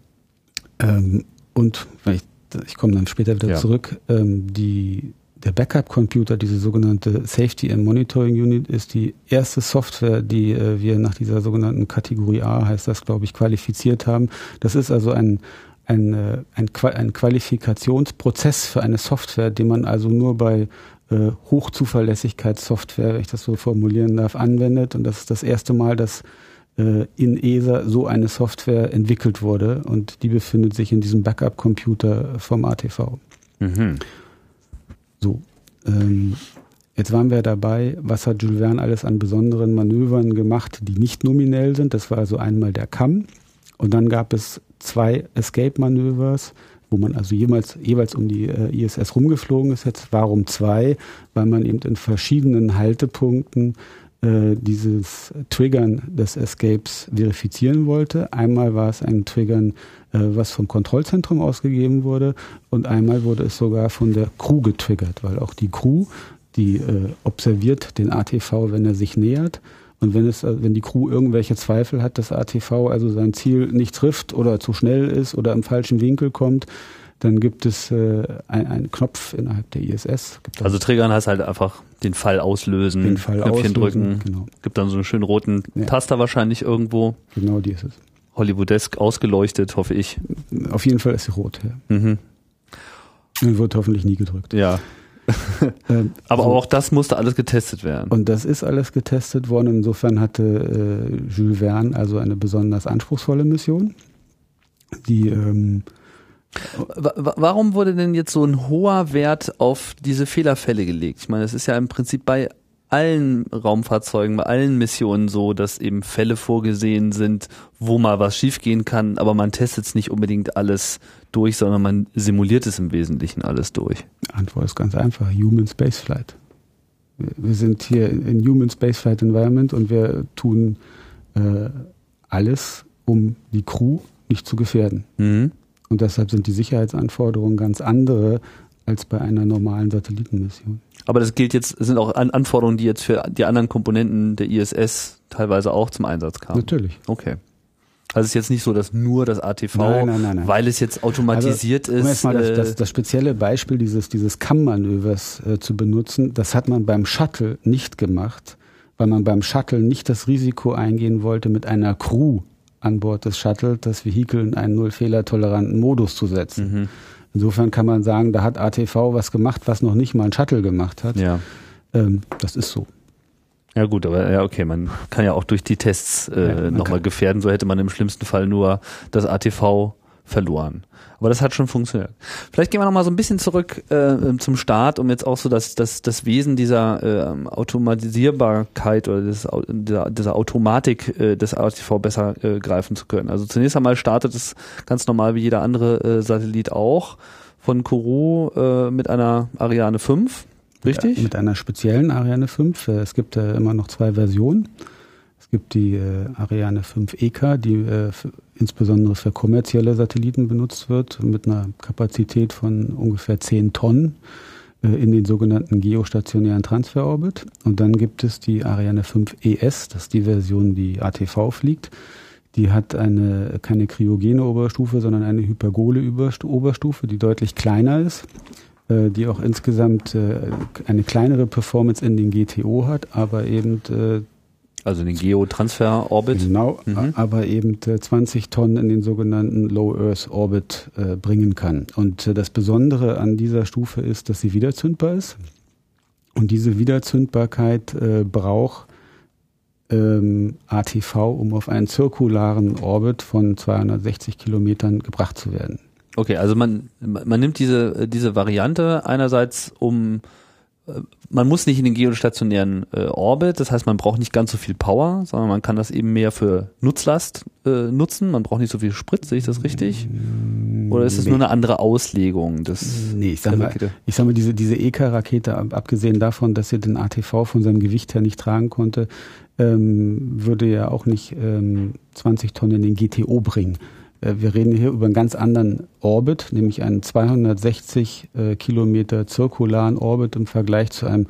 Ähm, und ich, ich komme dann später wieder ja. zurück, ähm, die der Backup-Computer, diese sogenannte Safety and Monitoring Unit, ist die erste Software, die äh, wir nach dieser sogenannten Kategorie A, heißt das, glaube ich, qualifiziert haben. Das ist also ein, ein, äh, ein, ein Qualifikationsprozess für eine Software, den man also nur bei äh, Hochzuverlässigkeitssoftware, wenn ich das so formulieren darf, anwendet. Und das ist das erste Mal, dass äh, in ESA so eine Software entwickelt wurde und die befindet sich in diesem Backup-Computer vom ATV. Mhm. So. Ähm, jetzt waren wir dabei, was hat Jules Verne alles an besonderen Manövern gemacht, die nicht nominell sind. Das war also einmal der Kamm. Und dann gab es zwei Escape-Manövers, wo man also jemals, jeweils um die äh, ISS rumgeflogen ist. Jetzt warum zwei? Weil man eben in verschiedenen Haltepunkten äh, dieses Triggern des Escapes verifizieren wollte. Einmal war es ein Triggern äh, was vom Kontrollzentrum ausgegeben wurde und einmal wurde es sogar von der Crew getriggert, weil auch die Crew, die äh, observiert den ATV, wenn er sich nähert und wenn es, wenn die Crew irgendwelche Zweifel hat, dass ATV also sein Ziel nicht trifft oder zu schnell ist oder im falschen Winkel kommt, dann gibt es äh, einen Knopf innerhalb der ISS. also Triggern heißt halt einfach den Fall auslösen, den Fall Knöpfchen auslösen, drücken. Genau. Gibt dann so einen schönen roten ja. Taster wahrscheinlich irgendwo. Genau, die ist es. Hollywoodesk ausgeleuchtet, hoffe ich. Auf jeden Fall ist sie rot, ja. Mhm. Und wird hoffentlich nie gedrückt. Ja. ähm, Aber so. auch das musste alles getestet werden. Und das ist alles getestet worden. Insofern hatte äh, Jules Verne also eine besonders anspruchsvolle Mission. Die ähm, Warum wurde denn jetzt so ein hoher Wert auf diese Fehlerfälle gelegt? Ich meine, es ist ja im Prinzip bei allen Raumfahrzeugen, bei allen Missionen so, dass eben Fälle vorgesehen sind, wo mal was schiefgehen kann, aber man testet es nicht unbedingt alles durch, sondern man simuliert es im Wesentlichen alles durch. Die Antwort ist ganz einfach, Human Spaceflight. Wir sind hier in Human Spaceflight Environment und wir tun äh, alles, um die Crew nicht zu gefährden. Mhm. Und deshalb sind die Sicherheitsanforderungen ganz andere als bei einer normalen Satellitenmission. Aber das gilt jetzt, sind auch Anforderungen, die jetzt für die anderen Komponenten der ISS teilweise auch zum Einsatz kamen. Natürlich. Okay. Also es ist jetzt nicht so, dass nur das ATV, nein, nein, nein, weil es jetzt automatisiert also, um ist. Um das, das, äh, das, spezielle Beispiel dieses, dieses Kammmanövers äh, zu benutzen, das hat man beim Shuttle nicht gemacht, weil man beim Shuttle nicht das Risiko eingehen wollte, mit einer Crew an Bord des Shuttle das Vehikel in einen null-fehler-toleranten Modus zu setzen. Mhm. Insofern kann man sagen, da hat ATV was gemacht, was noch nicht mal ein Shuttle gemacht hat. Ja. Ähm, das ist so. Ja gut, aber ja okay, man kann ja auch durch die Tests äh, ja, nochmal gefährden. So hätte man im schlimmsten Fall nur das ATV verloren. Aber das hat schon funktioniert. Vielleicht gehen wir nochmal so ein bisschen zurück äh, zum Start, um jetzt auch so das, das, das Wesen dieser äh, Automatisierbarkeit oder des, dieser, dieser Automatik äh, des ATV besser äh, greifen zu können. Also zunächst einmal startet es ganz normal wie jeder andere äh, Satellit auch von Kourou äh, mit einer Ariane 5. Richtig? Ja, mit einer speziellen Ariane 5. Es gibt äh, immer noch zwei Versionen. Es gibt die äh, Ariane 5 EK, die äh, insbesondere für kommerzielle Satelliten benutzt wird, mit einer Kapazität von ungefähr 10 Tonnen äh, in den sogenannten geostationären Transferorbit. Und dann gibt es die Ariane 5 ES, das ist die Version, die ATV fliegt. Die hat eine, keine kryogene Oberstufe, sondern eine hypergole Oberstufe, die deutlich kleiner ist äh, die auch insgesamt äh, eine kleinere Performance in den GTO hat, aber eben also den Geotransfer-Orbit. Genau, mhm. aber eben 20 äh, Tonnen in den sogenannten Low Earth Orbit äh, bringen kann. Und äh, das Besondere an dieser Stufe ist, dass sie wiederzündbar ist. Und diese Wiederzündbarkeit äh, braucht ähm, ATV, um auf einen zirkularen Orbit von 260 Kilometern gebracht zu werden. Okay, also man, man nimmt diese, diese Variante einerseits, um man muss nicht in den geostationären äh, Orbit, das heißt, man braucht nicht ganz so viel Power, sondern man kann das eben mehr für Nutzlast äh, nutzen. Man braucht nicht so viel Sprit, sehe ich das richtig? Oder ist es Nee. nur eine andere Auslegung des Nee, ich sag der mal, Rakete? ich sag mal, diese, diese EK-Rakete, ab- abgesehen davon, dass sie den ATV von seinem Gewicht her nicht tragen konnte, ähm, würde ja auch nicht ähm, 20 Tonnen in den GTO bringen. Äh, wir reden hier über einen ganz anderen Orbit, nämlich einen 260 äh, Kilometer zirkularen Orbit im Vergleich zu einem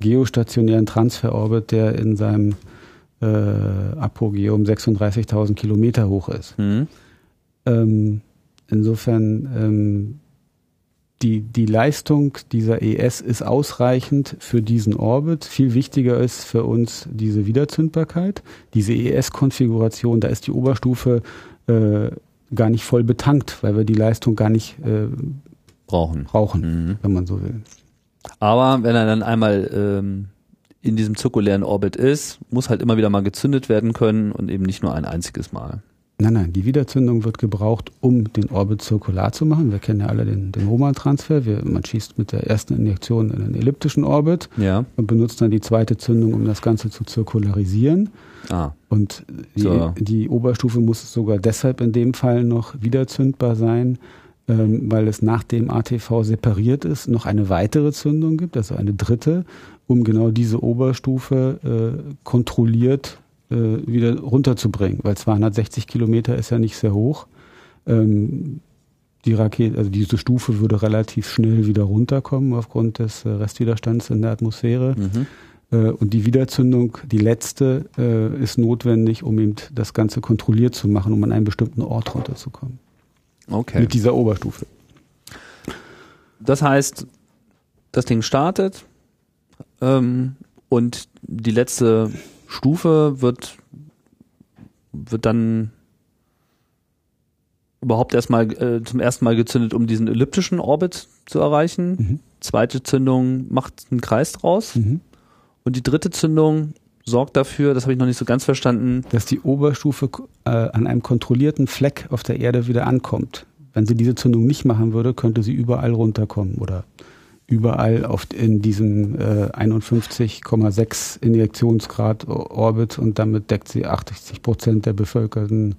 geostationären Transferorbit, der in seinem äh, Apogeum 36.000 Kilometer hoch ist. Hm? Ähm, insofern ähm, die, die Leistung dieser ES ist ausreichend für diesen Orbit. Viel wichtiger ist für uns diese Wiederzündbarkeit. Diese ES-Konfiguration, da ist die Oberstufe äh, gar nicht voll betankt, weil wir die Leistung gar nicht äh, Brauchen. brauchen, Mhm. wenn man so will. Aber wenn er dann einmal ähm, in diesem zirkulären Orbit ist, muss halt immer wieder mal gezündet werden können und eben nicht nur ein einziges Mal. Nein, nein, die Wiederzündung wird gebraucht, um den Orbit zirkular zu machen. Wir kennen ja alle den, den Roman-Transfer. Man schießt mit der ersten Injektion in einen elliptischen Orbit Ja. und benutzt dann die zweite Zündung, um das Ganze zu zirkularisieren. Ah. Und die, So. die Oberstufe muss sogar deshalb in dem Fall noch wiederzündbar sein, ähm, weil es nach dem ATV separiert ist, noch eine weitere Zündung gibt, also eine dritte, um genau diese Oberstufe äh, kontrolliert äh, wieder runterzubringen, weil 260 Kilometer ist ja nicht sehr hoch. Ähm, die Rakete, also diese Stufe würde relativ schnell wieder runterkommen aufgrund des äh, Restwiderstands in der Atmosphäre. Mhm. Äh, Und die Wiederzündung, die letzte, äh, ist notwendig, um eben das Ganze kontrolliert zu machen, um an einen bestimmten Ort runterzukommen. Okay. Mit dieser Oberstufe. Das heißt, das Ding startet ähm, und die letzte Stufe wird, wird dann überhaupt erstmal äh, zum ersten Mal gezündet, um diesen elliptischen Orbit zu erreichen. Mhm. Zweite Zündung macht einen Kreis draus. Mhm. Und die dritte Zündung sorgt dafür, das habe ich noch nicht so ganz verstanden, Dass die Oberstufe äh, an einem kontrollierten Fleck auf der Erde wieder ankommt. Wenn sie diese Zündung nicht machen würde, könnte sie überall runterkommen oder überall auf, in diesem äh, 51,6 Injektionsgrad Orbit und damit deckt sie 80 Prozent der bevölkerten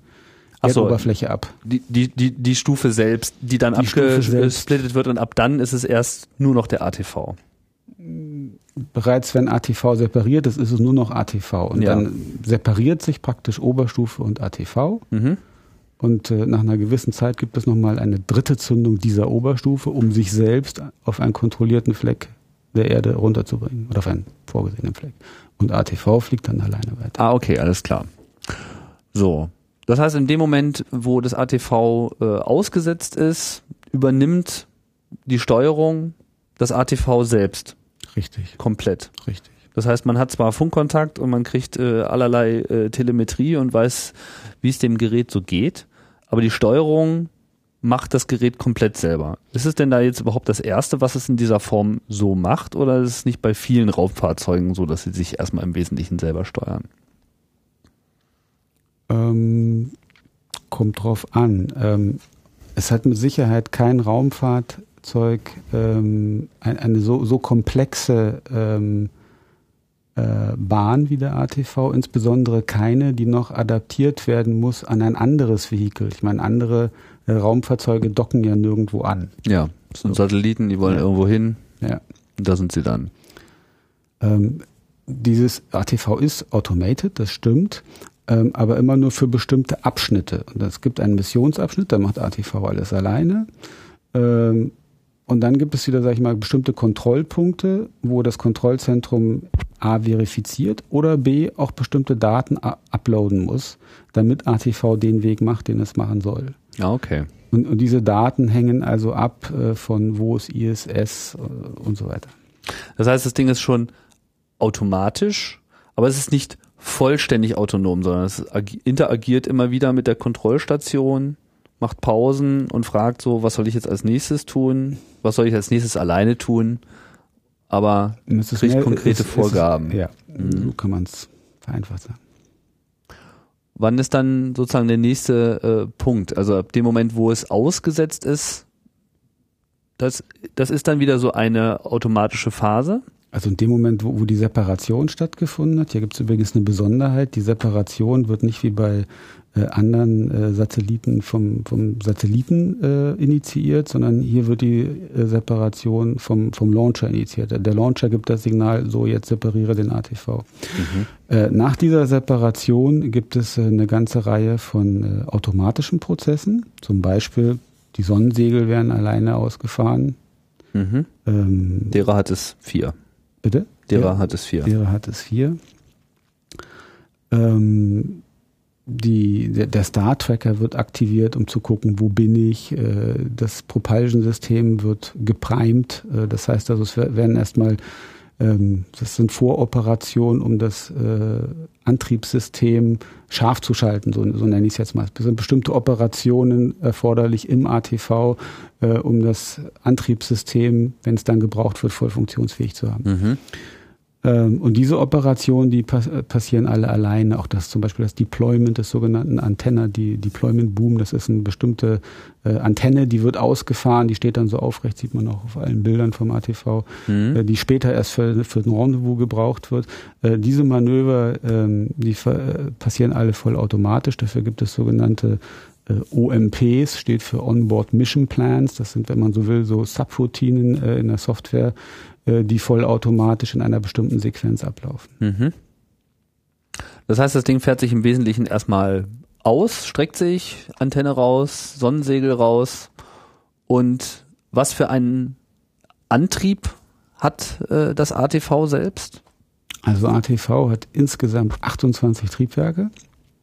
Ach so. Erdoberfläche ab. die, die, die, die Stufe selbst, die dann abgesplittet wird und ab dann ist es erst nur noch der ATV. bereits wenn ATV separiert ist, ist es nur noch ATV. Und Ja. dann separiert sich praktisch Oberstufe und ATV. Mhm. Und äh, nach einer gewissen Zeit gibt es nochmal eine dritte Zündung dieser Oberstufe, um sich selbst auf einen kontrollierten Fleck der Erde runterzubringen. Oder auf einen vorgesehenen Fleck. Und ATV fliegt dann alleine weiter. Ah, okay, alles klar. So. Das heißt, in dem Moment, wo das ATV äh, ausgesetzt ist, übernimmt die Steuerung das ATV selbst Richtig, komplett. richtig. Das heißt, man hat zwar Funkkontakt und man kriegt äh, allerlei äh, Telemetrie und weiß, wie es dem Gerät so geht, aber die Steuerung macht das Gerät komplett selber. Ist es denn da jetzt überhaupt das erste, was es in dieser Form so macht, oder ist es nicht bei vielen Raumfahrzeugen so, dass sie sich erstmal im Wesentlichen selber steuern? Ähm, kommt drauf an. Ähm, es hat mit Sicherheit kein Raumfahrzeug ähm, ein, eine so, so komplexe ähm, äh, Bahn wie der ATV, insbesondere keine, die noch adaptiert werden muss an ein anderes Vehikel. Ich meine, andere äh, Raumfahrzeuge docken ja nirgendwo an. Ja, das sind Satelliten, die wollen Ja. irgendwo hin Ja. da sind sie dann. Ähm, dieses ATV ist automated, das stimmt, ähm, aber immer nur für bestimmte Abschnitte. Und es gibt einen Missionsabschnitt, da macht ATV alles alleine. Ähm, und dann gibt es wieder, sag ich mal, bestimmte Kontrollpunkte, wo das Kontrollzentrum A verifiziert oder B auch bestimmte Daten uploaden muss, damit ATV den Weg macht, den es machen soll. Ja, okay. Und, und diese Daten hängen also ab äh, von wo ist ISS äh, und so weiter. Das heißt, das Ding ist schon automatisch, aber es ist nicht vollständig autonom, sondern es agi- interagiert immer wieder mit der Kontrollstation, macht Pausen und fragt so, was soll ich jetzt als nächstes tun? Was soll ich als nächstes alleine tun? Aber ist kriegt mehr- konkrete ist- Vorgaben. ja, Mhm. so kann man es vereinfacht sagen. wann ist dann sozusagen der nächste äh, Punkt? Also ab dem Moment, wo es ausgesetzt ist, das, das ist dann wieder so eine automatische Phase. Also in dem Moment, wo, wo die Separation stattgefunden hat, hier gibt es übrigens eine Besonderheit, die Separation wird nicht wie bei äh, anderen äh, Satelliten vom, vom Satelliten äh, initiiert, sondern hier wird die äh, Separation vom, vom Launcher initiiert. Der Launcher gibt das Signal, so jetzt separiere den ATV. Mhm. Äh, nach dieser Separation gibt es äh, eine ganze Reihe von äh, automatischen Prozessen, zum Beispiel die Sonnensegel werden alleine ausgefahren. Mhm. Ähm, Derer hat es vier. Bitte? Derer hat es vier. Derer hat es vier. Ähm, die, der, der Star-Tracker wird aktiviert, um zu gucken, wo bin ich. Äh, das Propulsion-System wird geprimed. Äh, das heißt also, es werden erstmal ähm, das sind Voroperationen, um das äh, Antriebssystem scharf zu schalten, so, so nenne ich es jetzt mal. Es sind bestimmte Operationen erforderlich im ATV, um das Antriebssystem, wenn es dann gebraucht wird, voll funktionsfähig zu haben. Mhm. Ähm, und diese Operationen, die pass passieren alle alleine. Auch das zum Beispiel das Deployment des sogenannten Antenna, die Deployment Boom, das ist eine bestimmte äh, Antenne, die wird ausgefahren, die steht dann so aufrecht, sieht man auch auf allen Bildern vom ATV, mhm. äh, die später erst für, für ein Rendezvous gebraucht wird. Äh, diese Manöver, ähm, die äh, passieren alle vollautomatisch. Dafür gibt es sogenannte äh, OMPs, steht für Onboard Mission Plans. Das sind, wenn man so will, so Subroutinen äh, in der Software, äh, die vollautomatisch in einer bestimmten Sequenz ablaufen. Mhm. Das heißt, das Ding fährt sich im Wesentlichen erstmal aus, streckt sich, Antenne raus, Sonnensegel raus. Und was für einen Antrieb hat äh, das ATV selbst? Also ATV hat insgesamt 28 Triebwerke.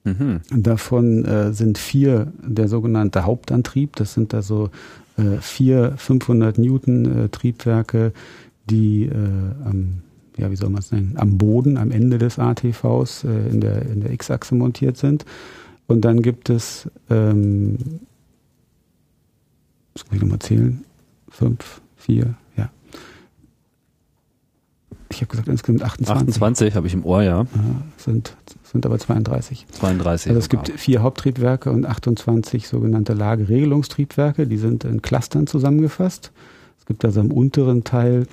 Mhm. Davon äh, sind vier der sogenannte Hauptantrieb. Das sind also äh, vier 500 Newton äh, Triebwerke, die äh, am, ja, wie soll man es nennen, am Boden, am Ende des ATVs äh, in der, in der X-Achse montiert sind. Und dann gibt es, ähm, das muss ich nochmal zählen, fünf, vier, ja. Ich habe gesagt, insgesamt 28. 28 habe ich im Ohr, ja. ja sind, sind aber 32. 32. Also es gibt vier Haupttriebwerke und 28 sogenannte Lageregelungstriebwerke, die sind in Clustern zusammengefasst. Es gibt also am unteren Teil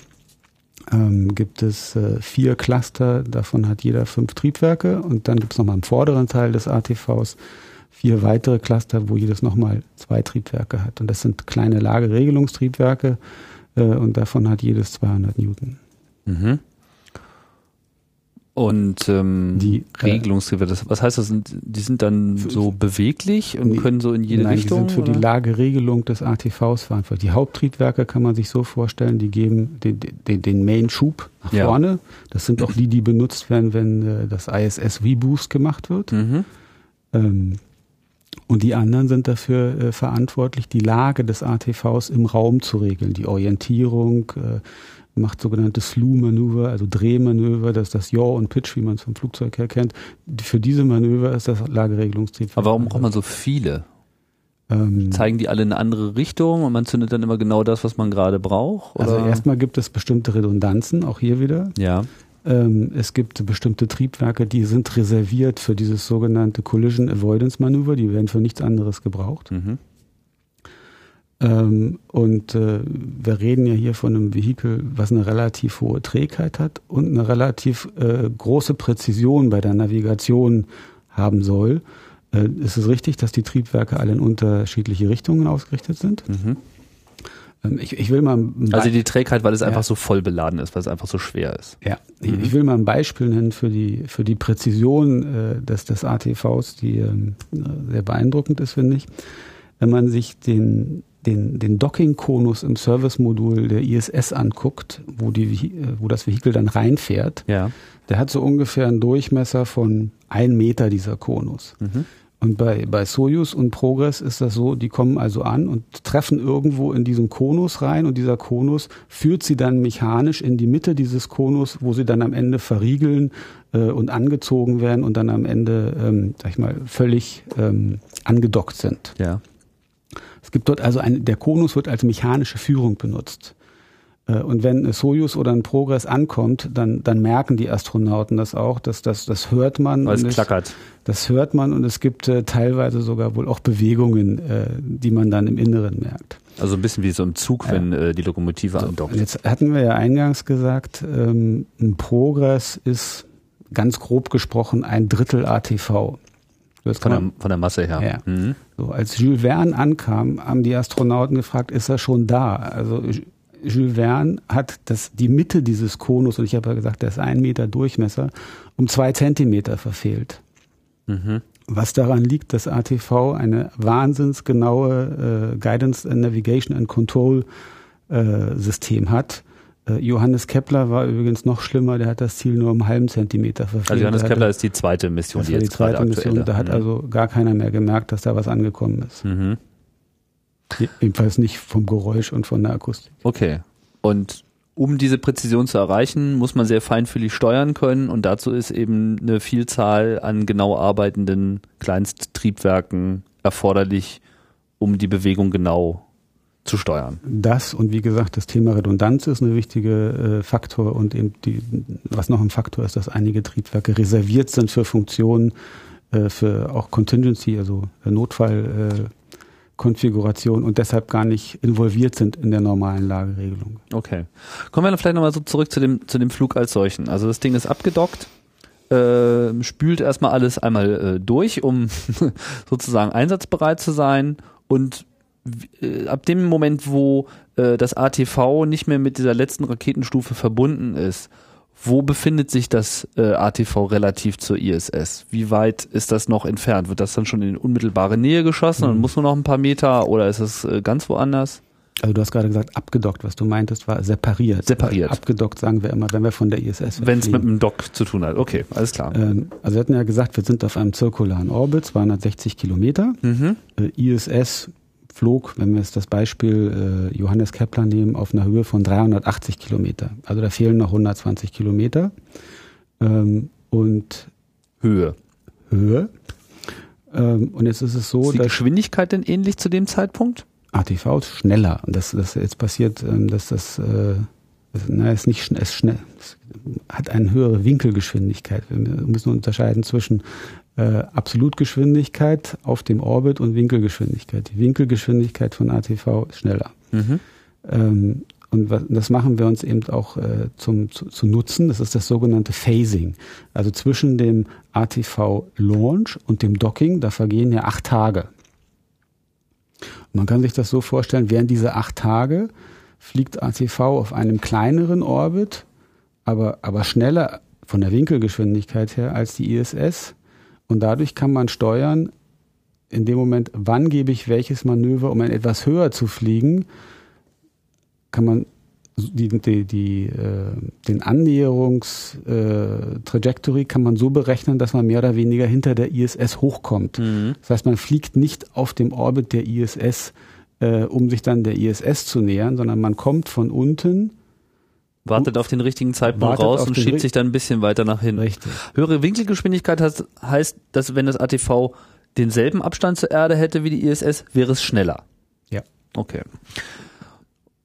ähm, gibt es äh, vier Cluster, davon hat jeder fünf Triebwerke und dann gibt es nochmal im vorderen Teil des ATVs vier weitere Cluster, wo jedes nochmal zwei Triebwerke hat. Und das sind kleine Lageregelungstriebwerke äh, und davon hat jedes 200 Newton. Mhm. Und ähm, die äh, Regelungsgewehr, was heißt das? Die sind dann so beweglich und können so in jede nein, Richtung? Die sind für oder? die Lageregelung des ATVs verantwortlich. Die Haupttriebwerke kann man sich so vorstellen, die geben den, den, den Main-Schub nach ja. vorne. Das sind auch die, die benutzt werden, wenn äh, das ISS V-Boost gemacht wird. Mhm. Ähm, und die anderen sind dafür äh, verantwortlich, die Lage des ATVs im Raum zu regeln, die Orientierung, äh, macht sogenannte Slew-Manöver, also Drehmanöver, das ist das Yaw und Pitch, wie man es vom Flugzeug her kennt. Für diese Manöver ist das Lageregelungstriebwerk. Aber warum braucht man so viele? Ähm, Zeigen die alle in eine andere Richtung und man zündet dann immer genau das, was man gerade braucht? Also oder? Also erstmal gibt es bestimmte Redundanzen, auch hier wieder. Ja. Ähm, es gibt bestimmte Triebwerke, die sind reserviert für dieses sogenannte Collision Avoidance Manöver, die werden für nichts anderes gebraucht. Mhm. Ähm, und äh, wir reden ja hier von einem Vehikel, was eine relativ hohe Trägheit hat und eine relativ äh, große Präzision bei der Navigation haben soll. Äh, ist es richtig, dass die Triebwerke alle in unterschiedliche Richtungen ausgerichtet sind? Mhm. Ähm, ich, ich, will mal also die Trägheit, weil es ja. einfach so voll beladen ist, weil es einfach so schwer ist. Ja, mhm. ich, will mal ein Beispiel nennen für die für die Präzision äh, des des ATVs, die äh, sehr beeindruckend ist, finde ich. Wenn man sich den den, den Docking-Konus im Service-Modul der ISS anguckt, wo, die, wo das Vehikel dann reinfährt, ja. der hat so ungefähr einen Durchmesser von ein Meter dieser Konus. Mhm. Und bei, bei Soyuz und Progress ist das so, die kommen also an und treffen irgendwo in diesen Konus rein und dieser Konus führt sie dann mechanisch in die Mitte dieses Konus, wo sie dann am Ende verriegeln äh, und angezogen werden und dann am Ende, ähm, sag ich mal, völlig ähm, angedockt sind. Ja. Es gibt dort also ein, der Konus wird als mechanische Führung benutzt. Äh, und wenn Soyuz oder ein Progress ankommt, dann, dann merken die Astronauten das auch, dass das, das hört man. Weil es klackert. Das hört man und es gibt äh, teilweise sogar wohl auch Bewegungen, äh, die man dann im Inneren merkt. Also ein bisschen wie so im Zug, wenn ja. äh, die Lokomotive so, andockt. Jetzt hatten wir ja eingangs gesagt, ähm, ein Progress ist ganz grob gesprochen ein Drittel ATV. Von der, von der, Masse her. Ja. Mhm. So, als Jules Verne ankam, haben die Astronauten gefragt, ist er schon da? Also Jules Verne hat das, die Mitte dieses Konus, und ich habe ja gesagt, der ist ein Meter Durchmesser, um zwei Zentimeter verfehlt. Mhm. Was daran liegt, dass ATV eine wahnsinnsgenaue äh, Guidance, Navigation and Control äh, System hat Johannes Kepler war übrigens noch schlimmer, der hat das Ziel nur um einen halben Zentimeter verfehlt. Also Johannes Kepler ist die zweite Mission, das die jetzt die zweite Mission, Da hat mhm. also gar keiner mehr gemerkt, dass da was angekommen ist. Mhm. Jedenfalls nicht vom Geräusch und von der Akustik. Okay. Und um diese Präzision zu erreichen, muss man sehr feinfühlig steuern können und dazu ist eben eine Vielzahl an genau arbeitenden Kleinsttriebwerken erforderlich, um die Bewegung genau zu steuern. Das und wie gesagt, das Thema Redundanz ist ein wichtiger äh, Faktor und eben die, was noch ein Faktor ist, dass einige Triebwerke reserviert sind für Funktionen, äh, für auch Contingency, also Notfallkonfiguration äh, und deshalb gar nicht involviert sind in der normalen Lageregelung. Okay. Kommen wir dann vielleicht nochmal so zurück zu dem, zu dem Flug als solchen. Also das Ding ist abgedockt, äh, spült erstmal alles einmal äh, durch, um sozusagen einsatzbereit zu sein und ab dem Moment, wo äh, das ATV nicht mehr mit dieser letzten Raketenstufe verbunden ist, wo befindet sich das äh, ATV relativ zur ISS? Wie weit ist das noch entfernt? Wird das dann schon in unmittelbare Nähe geschossen mhm. und muss nur noch ein paar Meter oder ist es äh, ganz woanders? Also du hast gerade gesagt, abgedockt, was du meintest, war separiert. Separiert. Abgedockt sagen wir immer, wenn wir von der ISS Wenn es mit einem Dock zu tun hat. Okay, alles klar. Ähm, also wir hatten ja gesagt, wir sind auf einem zirkularen Orbit, 260 Kilometer. Mhm. Äh, ISS flog, wenn wir jetzt das Beispiel äh, Johannes Kepler nehmen, auf einer Höhe von 380 Kilometer. Also da fehlen noch 120 Kilometer. Ähm, und Höhe. Höhe. Ähm, und jetzt ist es so, ist die Geschwindigkeit denn ähnlich zu dem Zeitpunkt? ATV ist schneller. Und das, das jetzt passiert, ähm, dass das, äh, das na, ist nicht schnell, ist schnell, es hat eine höhere Winkelgeschwindigkeit. Wir müssen unterscheiden zwischen äh, Absolutgeschwindigkeit auf dem Orbit und Winkelgeschwindigkeit. Die Winkelgeschwindigkeit von ATV ist schneller. Mhm. Ähm, und was, das machen wir uns eben auch äh, zum, zu, zu nutzen. Das ist das sogenannte Phasing. Also zwischen dem ATV-Launch und dem Docking, da vergehen ja acht Tage. Und man kann sich das so vorstellen, während diese acht Tage fliegt ATV auf einem kleineren Orbit, aber, aber schneller von der Winkelgeschwindigkeit her als die ISS und dadurch kann man steuern, in dem Moment, wann gebe ich welches Manöver, um etwas höher zu fliegen, kann man die, die, die, äh, den Annäherungstrajectory äh, kann man so berechnen, dass man mehr oder weniger hinter der ISS hochkommt. Mhm. Das heißt, man fliegt nicht auf dem Orbit der ISS, äh, um sich dann der ISS zu nähern, sondern man kommt von unten wartet auf den richtigen Zeitpunkt raus und schiebt sich dann ein bisschen weiter nach hinten. Richtig. Höhere Winkelgeschwindigkeit heißt, heißt, dass wenn das ATV denselben Abstand zur Erde hätte wie die ISS, wäre es schneller. Ja. Okay.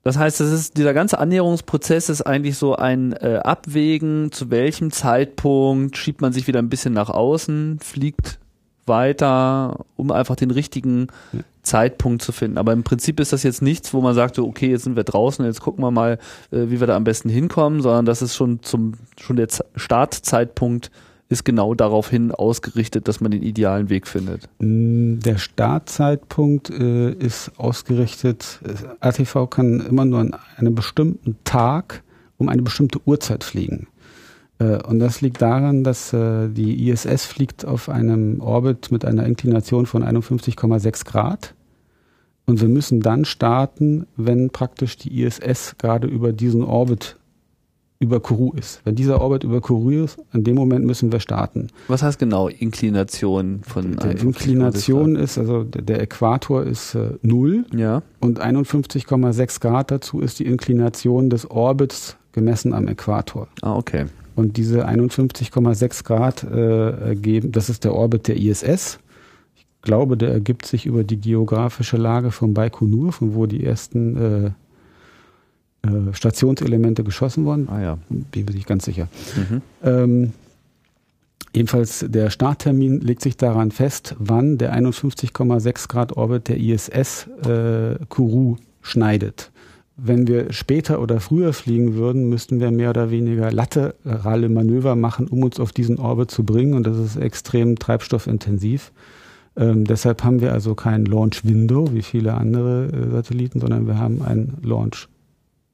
Das heißt, das ist, dieser ganze Annäherungsprozess ist eigentlich so ein äh, Abwägen, zu welchem Zeitpunkt schiebt man sich wieder ein bisschen nach außen, fliegt weiter, um einfach den richtigen ja. Zeitpunkt zu finden. Aber im Prinzip ist das jetzt nichts, wo man sagt, okay, jetzt sind wir draußen, jetzt gucken wir mal, äh, wie wir da am besten hinkommen, sondern das ist schon zum schon der Startzeitpunkt ist genau daraufhin ausgerichtet, dass man den idealen Weg findet. Mm, der Startzeitpunkt äh, ist ausgerichtet, ATV kann immer nur an einem bestimmten Tag um eine bestimmte Uhrzeit fliegen. Äh, und das liegt daran, dass äh, die ISS fliegt auf einem Orbit mit einer Inklination von 51,6 Grad. Und wir müssen dann starten, wenn praktisch die ISS gerade über diesen Orbit über Kourou ist. Wenn dieser Orbit über Kourou ist, in dem Moment müssen wir starten. Was heißt genau Inklination von der Inklination ist, also der Äquator ist äh, null ja. und 51,6 Grad dazu ist die Inklination des Orbits gemessen am Äquator. Ah, okay. Und diese 51,6 Grad äh, ergeben, das ist der Orbit der ISS. Ich glaube, der ergibt sich über die geografische Lage von Baikonur, von wo die ersten äh, äh, Stationselemente geschossen wurden. Ah ja. Bin mir nicht ganz sicher. Mhm. Ähm, Ebenfalls der Starttermin legt sich daran fest, wann der 51,6 Grad Orbit der ISS äh, Kourou schneidet. Wenn wir später oder früher fliegen würden, müssten wir mehr oder weniger laterale Manöver machen, um uns auf diesen Orbit zu bringen. Und das ist extrem treibstoffintensiv. Ähm, deshalb haben wir also kein Launch Window wie viele andere äh, Satelliten, sondern wir haben ein Launch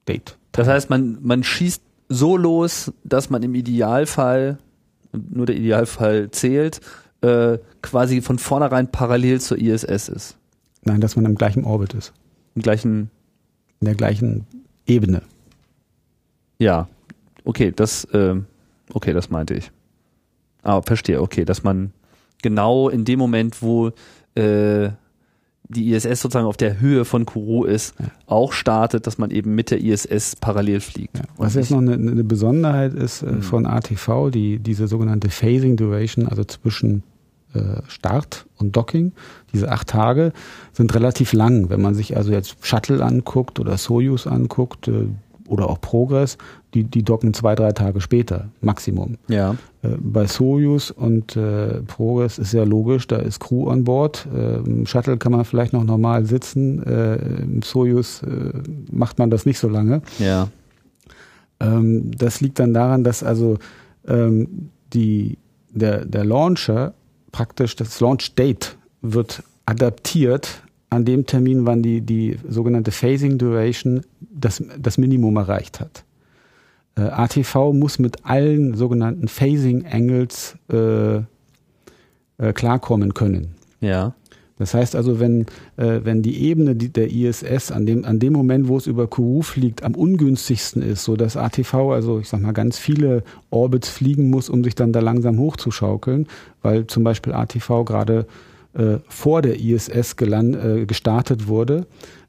Date. Das heißt, man, man schießt so los, dass man im Idealfall, nur der Idealfall zählt, äh, quasi von vornherein parallel zur ISS ist. Nein, dass man im gleichen Orbit ist. Im gleichen. In der gleichen Ebene. Ja, okay, das, äh, okay, das meinte ich. Ah, verstehe, okay, dass man genau in dem Moment, wo äh, die ISS sozusagen auf der Höhe von Kourou ist, ja. auch startet, dass man eben mit der ISS parallel fliegt. Ja. Was jetzt noch eine, eine Besonderheit ist äh, mhm. von ATV, die diese sogenannte Phasing Duration, also zwischen Start und Docking, diese acht Tage, sind relativ lang. Wenn man sich also jetzt Shuttle anguckt oder Soyuz anguckt äh, oder auch Progress, die, die docken zwei, drei Tage später, Maximum. Ja. Äh, bei Soyuz und äh, Progress ist ja logisch, da ist Crew an Bord. Äh, Im Shuttle kann man vielleicht noch normal sitzen. Äh, Im Soyuz äh, macht man das nicht so lange. Ja. Ähm, das liegt dann daran, dass also ähm, die, der, der Launcher praktisch, das Launch Date wird adaptiert an dem Termin, wann die, die sogenannte Phasing Duration das, das Minimum erreicht hat. Äh, ATV muss mit allen sogenannten Phasing Angles äh, äh, klarkommen können. Ja. Das heißt also, wenn, äh, wenn die Ebene der ISS an dem, an dem Moment, wo es über Kourou fliegt, am ungünstigsten ist, so dass ATV, also ich sag mal, ganz viele Orbits fliegen muss, um sich dann da langsam hochzuschaukeln, weil zum Beispiel ATV gerade äh, vor der ISS geland, äh, gestartet wurde.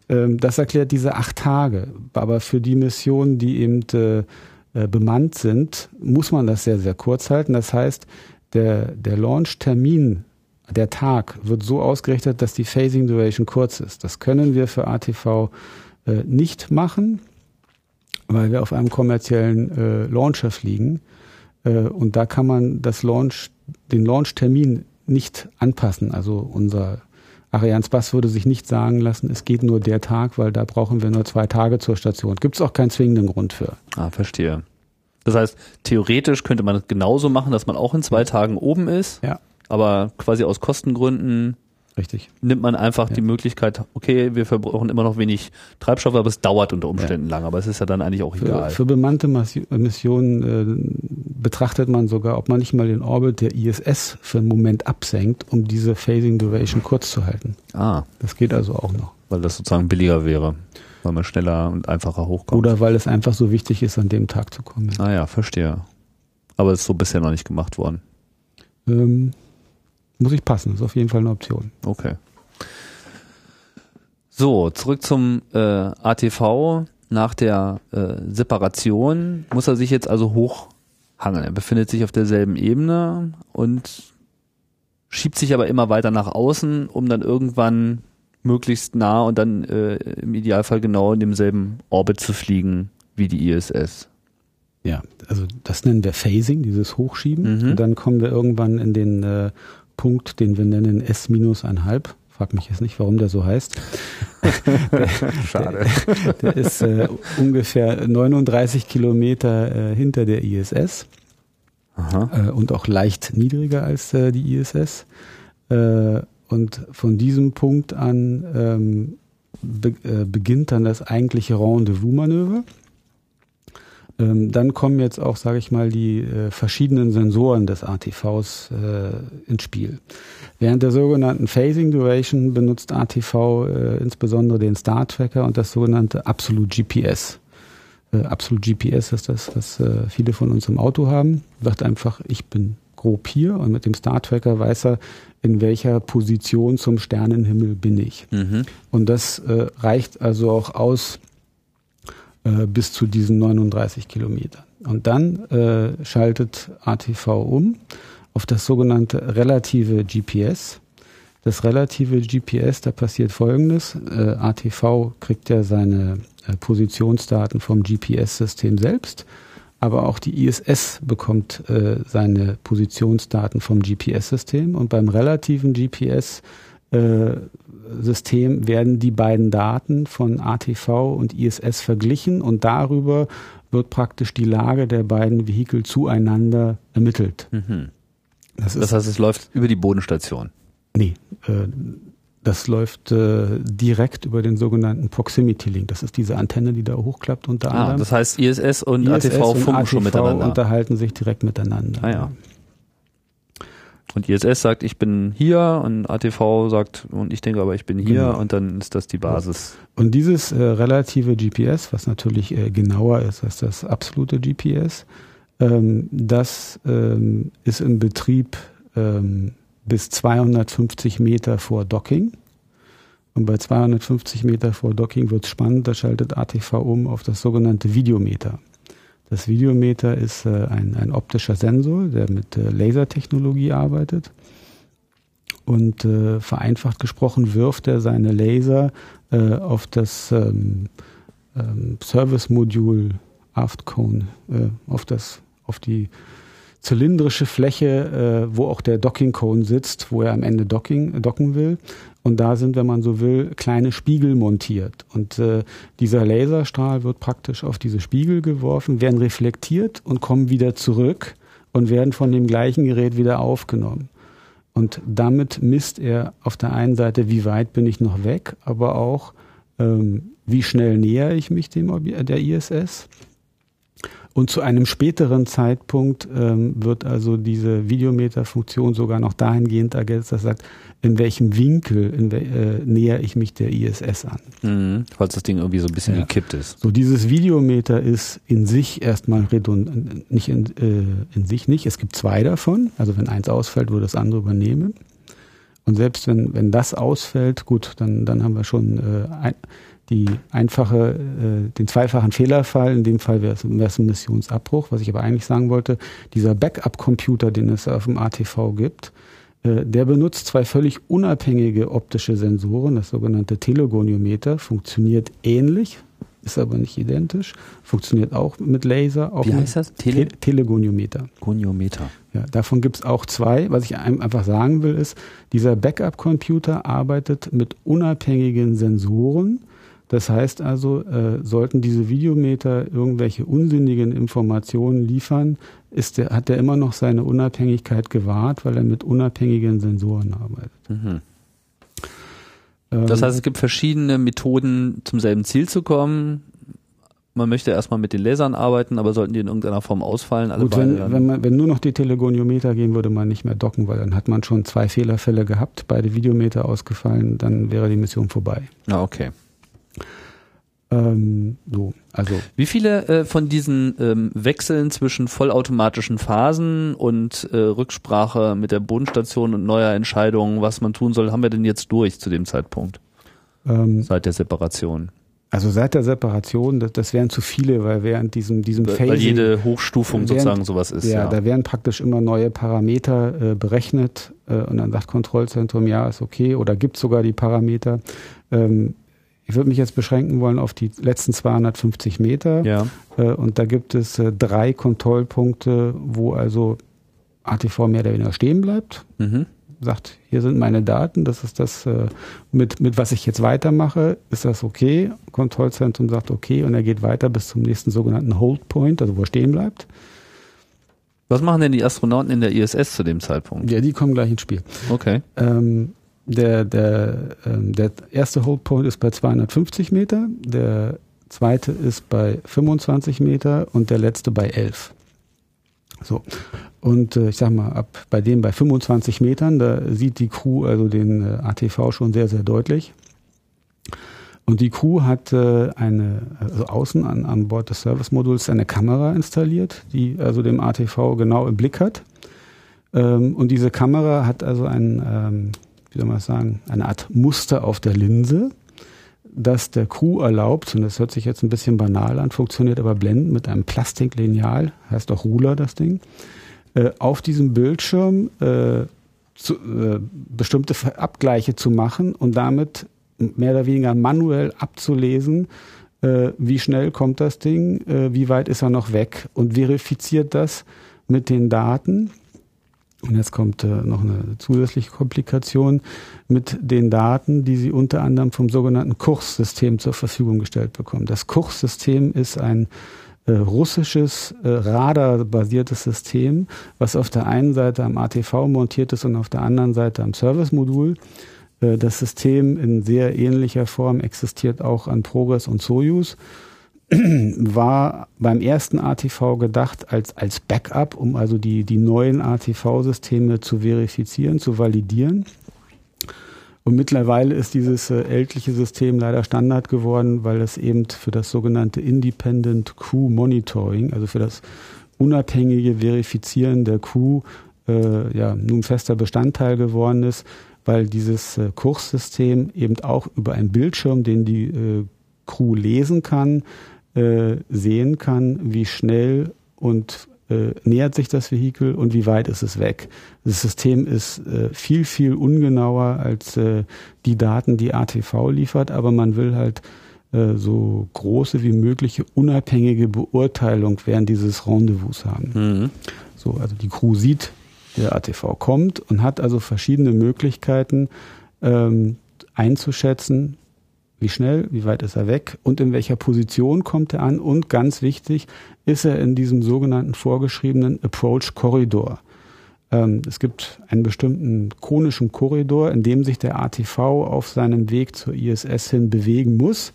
Ähm, das erklärt diese acht Tage. Aber für die Missionen, die eben äh, äh, bemannt sind, muss man das sehr, sehr kurz halten. Das heißt, der, der Launch-Termin, der Tag, wird so ausgerichtet, dass die Phasing Duration kurz ist. Das können wir für ATV äh, nicht machen, weil wir auf einem kommerziellen äh, Launcher fliegen. Äh, und da kann man das Launch, den Launch-Termin nicht anpassen. Also unser Ariane Bass würde sich nicht sagen lassen, es geht nur der Tag, weil da brauchen wir nur zwei Tage zur Station. Gibt es auch keinen zwingenden Grund für. Ah, verstehe. Das heißt, theoretisch könnte man es genauso machen, dass man auch in zwei Tagen oben ist. Ja. Aber quasi aus Kostengründen Richtig. Nimmt man einfach ja. die Möglichkeit, okay, wir verbrauchen immer noch wenig Treibstoff, aber es dauert unter Umständen ja. lang. Aber es ist ja dann eigentlich auch egal. Für, für bemannte Missionen äh, betrachtet man sogar, ob man nicht mal den Orbit der ISS für einen Moment absenkt, um diese Phasing Duration kurz zu halten. Ah. Das geht also auch noch. Weil das sozusagen billiger wäre, weil man schneller und einfacher hochkommt. Oder weil es einfach so wichtig ist, an dem Tag zu kommen. Ah ja, verstehe. Aber es ist so bisher noch nicht gemacht worden. Ähm, muss ich passen, das ist auf jeden Fall eine Option. Okay. So, zurück zum äh, ATV. Nach der äh, Separation muss er sich jetzt also hochhangeln. Er befindet sich auf derselben Ebene und schiebt sich aber immer weiter nach außen, um dann irgendwann möglichst nah und dann äh, im Idealfall genau in demselben Orbit zu fliegen wie die ISS. Ja, also das nennen wir Phasing, dieses Hochschieben. Mhm. Und dann kommen wir irgendwann in den äh, Punkt, den wir nennen S minus einhalb. Frag mich jetzt nicht, warum der so heißt. der, Schade. Der, der ist äh, ungefähr 39 Kilometer äh, hinter der ISS äh, und auch leicht niedriger als äh, die ISS. Äh, und von diesem Punkt an ähm, be äh, beginnt dann das eigentliche Rendezvous-Manöver. Ähm, dann kommen jetzt auch, sage ich mal, die äh, verschiedenen Sensoren des ATVs äh, ins Spiel. Während der sogenannten Phasing Duration benutzt ATV äh, insbesondere den Star Tracker und das sogenannte Absolute GPS. Äh, Absolute GPS ist das, was äh, viele von uns im Auto haben. Wird einfach, ich bin grob hier und mit dem Star Tracker weiß er, in welcher Position zum Sternenhimmel bin ich. Mhm. Und das äh, reicht also auch aus, äh, bis zu diesen 39 Kilometern. Und dann äh, schaltet ATV um auf das sogenannte relative GPS. Das relative GPS, da passiert Folgendes. Äh, ATV kriegt ja seine äh, Positionsdaten vom GPS-System selbst, aber auch die ISS bekommt äh, seine Positionsdaten vom GPS-System und beim relativen GPS System werden die beiden Daten von ATV und ISS verglichen und darüber wird praktisch die Lage der beiden Vehikel zueinander ermittelt. Mhm. Das, das heißt, es läuft über die Bodenstation. Nee, äh, das läuft äh, direkt über den sogenannten Proximity Link. Das ist diese Antenne, die da hochklappt unter ah, anderem. Das heißt, ISS und ISS ATV funken ATV schon miteinander. unterhalten sich direkt miteinander. Ah, ja. Und ISS sagt, ich bin hier und ATV sagt, und ich denke aber, ich bin hier genau. und dann ist das die Basis. Und dieses äh, relative GPS, was natürlich äh, genauer ist als das absolute GPS, ähm, das ähm, ist im Betrieb ähm, bis 250 Meter vor Docking. Und bei 250 Meter vor Docking wird es spannend, da schaltet ATV um auf das sogenannte Videometer. Das Videometer ist äh, ein, ein, optischer Sensor, der mit äh, Lasertechnologie arbeitet. Und äh, vereinfacht gesprochen wirft er seine Laser äh, auf das ähm, ähm, Service-Modul Aft Cone, äh, auf das, auf die zylindrische Fläche, äh, wo auch der Docking Cone sitzt, wo er am Ende docking, docken will. Und da sind, wenn man so will, kleine Spiegel montiert. Und äh, dieser Laserstrahl wird praktisch auf diese Spiegel geworfen, werden reflektiert und kommen wieder zurück und werden von dem gleichen Gerät wieder aufgenommen. Und damit misst er auf der einen Seite, wie weit bin ich noch weg, aber auch, ähm, wie schnell näher ich mich dem der ISS und zu einem späteren Zeitpunkt ähm, wird also diese Videometer-Funktion sogar noch dahingehend ergänzt, dass sagt, in welchem Winkel in we äh, näher ich mich der ISS an. Mhm, falls das Ding irgendwie so ein bisschen ja. gekippt ist. So dieses Videometer ist in sich erstmal redundant, nicht in, äh, in sich nicht. Es gibt zwei davon. Also wenn eins ausfällt, würde das andere übernehmen. Und selbst wenn, wenn das ausfällt, gut, dann, dann haben wir schon äh, ein, die einfache, äh, den zweifachen Fehlerfall, in dem Fall wäre es, ein Missionsabbruch. Was ich aber eigentlich sagen wollte, dieser Backup-Computer, den es auf dem ATV gibt, äh, der benutzt zwei völlig unabhängige optische Sensoren, das sogenannte Telegoniometer, funktioniert ähnlich, ist aber nicht identisch, funktioniert auch mit Laser. Wie heißt das? Tele Te Telegoniometer. Goniometer. Ja, davon gibt es auch zwei. Was ich einfach sagen will, ist, dieser Backup-Computer arbeitet mit unabhängigen Sensoren, das heißt also, äh, sollten diese Videometer irgendwelche unsinnigen Informationen liefern, ist der, hat er immer noch seine Unabhängigkeit gewahrt, weil er mit unabhängigen Sensoren arbeitet. Mhm. Ähm, das heißt, es gibt verschiedene Methoden, zum selben Ziel zu kommen. Man möchte erstmal mit den Lasern arbeiten, aber sollten die in irgendeiner Form ausfallen? Alle Gut, wenn, wenn, man, wenn nur noch die Telegoniometer gehen, würde man nicht mehr docken, weil dann hat man schon zwei Fehlerfälle gehabt, beide Videometer ausgefallen, dann wäre die Mission vorbei. Ah, okay. Ähm, so, also. Wie viele äh, von diesen ähm, Wechseln zwischen vollautomatischen Phasen und äh, Rücksprache mit der Bodenstation und neuer Entscheidung, was man tun soll, haben wir denn jetzt durch zu dem Zeitpunkt? Ähm, seit der Separation? Also seit der Separation, das, das wären zu viele, weil während diesem, diesem Phasing... Weil jede Hochstufung während, sozusagen sowas ist. Ja, ja, da werden praktisch immer neue Parameter äh, berechnet äh, und dann sagt Kontrollzentrum, ja, ist okay oder gibt sogar die Parameter. Ähm, ich würde mich jetzt beschränken wollen auf die letzten 250 Meter. Ja. Äh, und da gibt es äh, drei Kontrollpunkte, wo also ATV mehr oder weniger stehen bleibt. Mhm. Sagt, hier sind meine Daten, das ist das, äh, mit, mit was ich jetzt weitermache, ist das okay. Kontrollzentrum sagt okay und er geht weiter bis zum nächsten sogenannten Hold Point, also wo er stehen bleibt. Was machen denn die Astronauten in der ISS zu dem Zeitpunkt? Ja, die kommen gleich ins Spiel. Okay. Ähm, der, der, ähm, der erste Holdpoint ist bei 250 Meter, der zweite ist bei 25 Meter und der letzte bei 11. So. Und äh, ich sag mal, ab bei dem bei 25 Metern, da sieht die Crew also den äh, ATV schon sehr, sehr deutlich. Und die Crew hat äh, eine, also außen an, an Bord des Service-Moduls eine Kamera installiert, die also dem ATV genau im Blick hat. Ähm, und diese Kamera hat also ein, ähm, wie soll man sagen, eine Art Muster auf der Linse, das der Crew erlaubt, und das hört sich jetzt ein bisschen banal an, funktioniert aber blendend mit einem Plastiklineal, heißt auch Ruler das Ding, äh, auf diesem Bildschirm äh, zu, äh, bestimmte Abgleiche zu machen und damit mehr oder weniger manuell abzulesen, äh, wie schnell kommt das Ding, äh, wie weit ist er noch weg und verifiziert das mit den Daten Und jetzt kommt äh, noch eine zusätzliche Komplikation mit den Daten, die sie unter anderem vom sogenannten Kurssystem zur Verfügung gestellt bekommen. Das Kurssystem ist ein äh, russisches äh, Radar-basiertes System, was auf der einen Seite am ATV montiert ist und auf der anderen Seite am Service-Modul. Äh, das System in sehr ähnlicher Form existiert auch an Progress und Soyuz war beim ersten ATV gedacht als, als Backup, um also die, die neuen ATV-Systeme zu verifizieren, zu validieren. Und mittlerweile ist dieses äh, ältliche System leider Standard geworden, weil es eben für das sogenannte Independent Crew Monitoring, also für das unabhängige Verifizieren der Crew, äh, ja, nun fester Bestandteil geworden ist, weil dieses äh, Kurssystem eben auch über einen Bildschirm, den die äh, Crew lesen kann, äh, sehen kann, wie schnell und äh, nähert sich das Vehikel und wie weit ist es weg. Das System ist äh, viel, viel ungenauer als äh, die Daten, die ATV liefert, aber man will halt äh, so große wie mögliche unabhängige Beurteilung während dieses Rendezvous haben. Mhm. So, also die Crew sieht, der ATV kommt und hat also verschiedene Möglichkeiten ähm, einzuschätzen, wie schnell, wie weit ist er weg und in welcher Position kommt er an und ganz wichtig, ist er in diesem sogenannten vorgeschriebenen Approach Corridor. Ähm, es gibt einen bestimmten konischen Korridor, in dem sich der ATV auf seinem Weg zur ISS hin bewegen muss.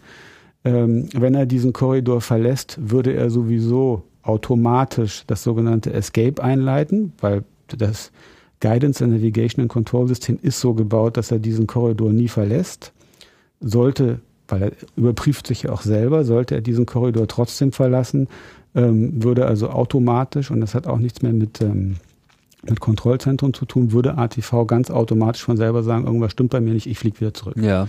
Ähm, wenn er diesen Korridor verlässt, würde er sowieso automatisch das sogenannte Escape einleiten, weil das Guidance and Navigation and Control System ist so gebaut, dass er diesen Korridor nie verlässt sollte, weil er überprüft sich ja auch selber, sollte er diesen Korridor trotzdem verlassen, ähm, würde also automatisch, und das hat auch nichts mehr mit, ähm, mit Kontrollzentrum zu tun, würde ATV ganz automatisch von selber sagen, irgendwas stimmt bei mir nicht, ich fliege wieder zurück. Ja.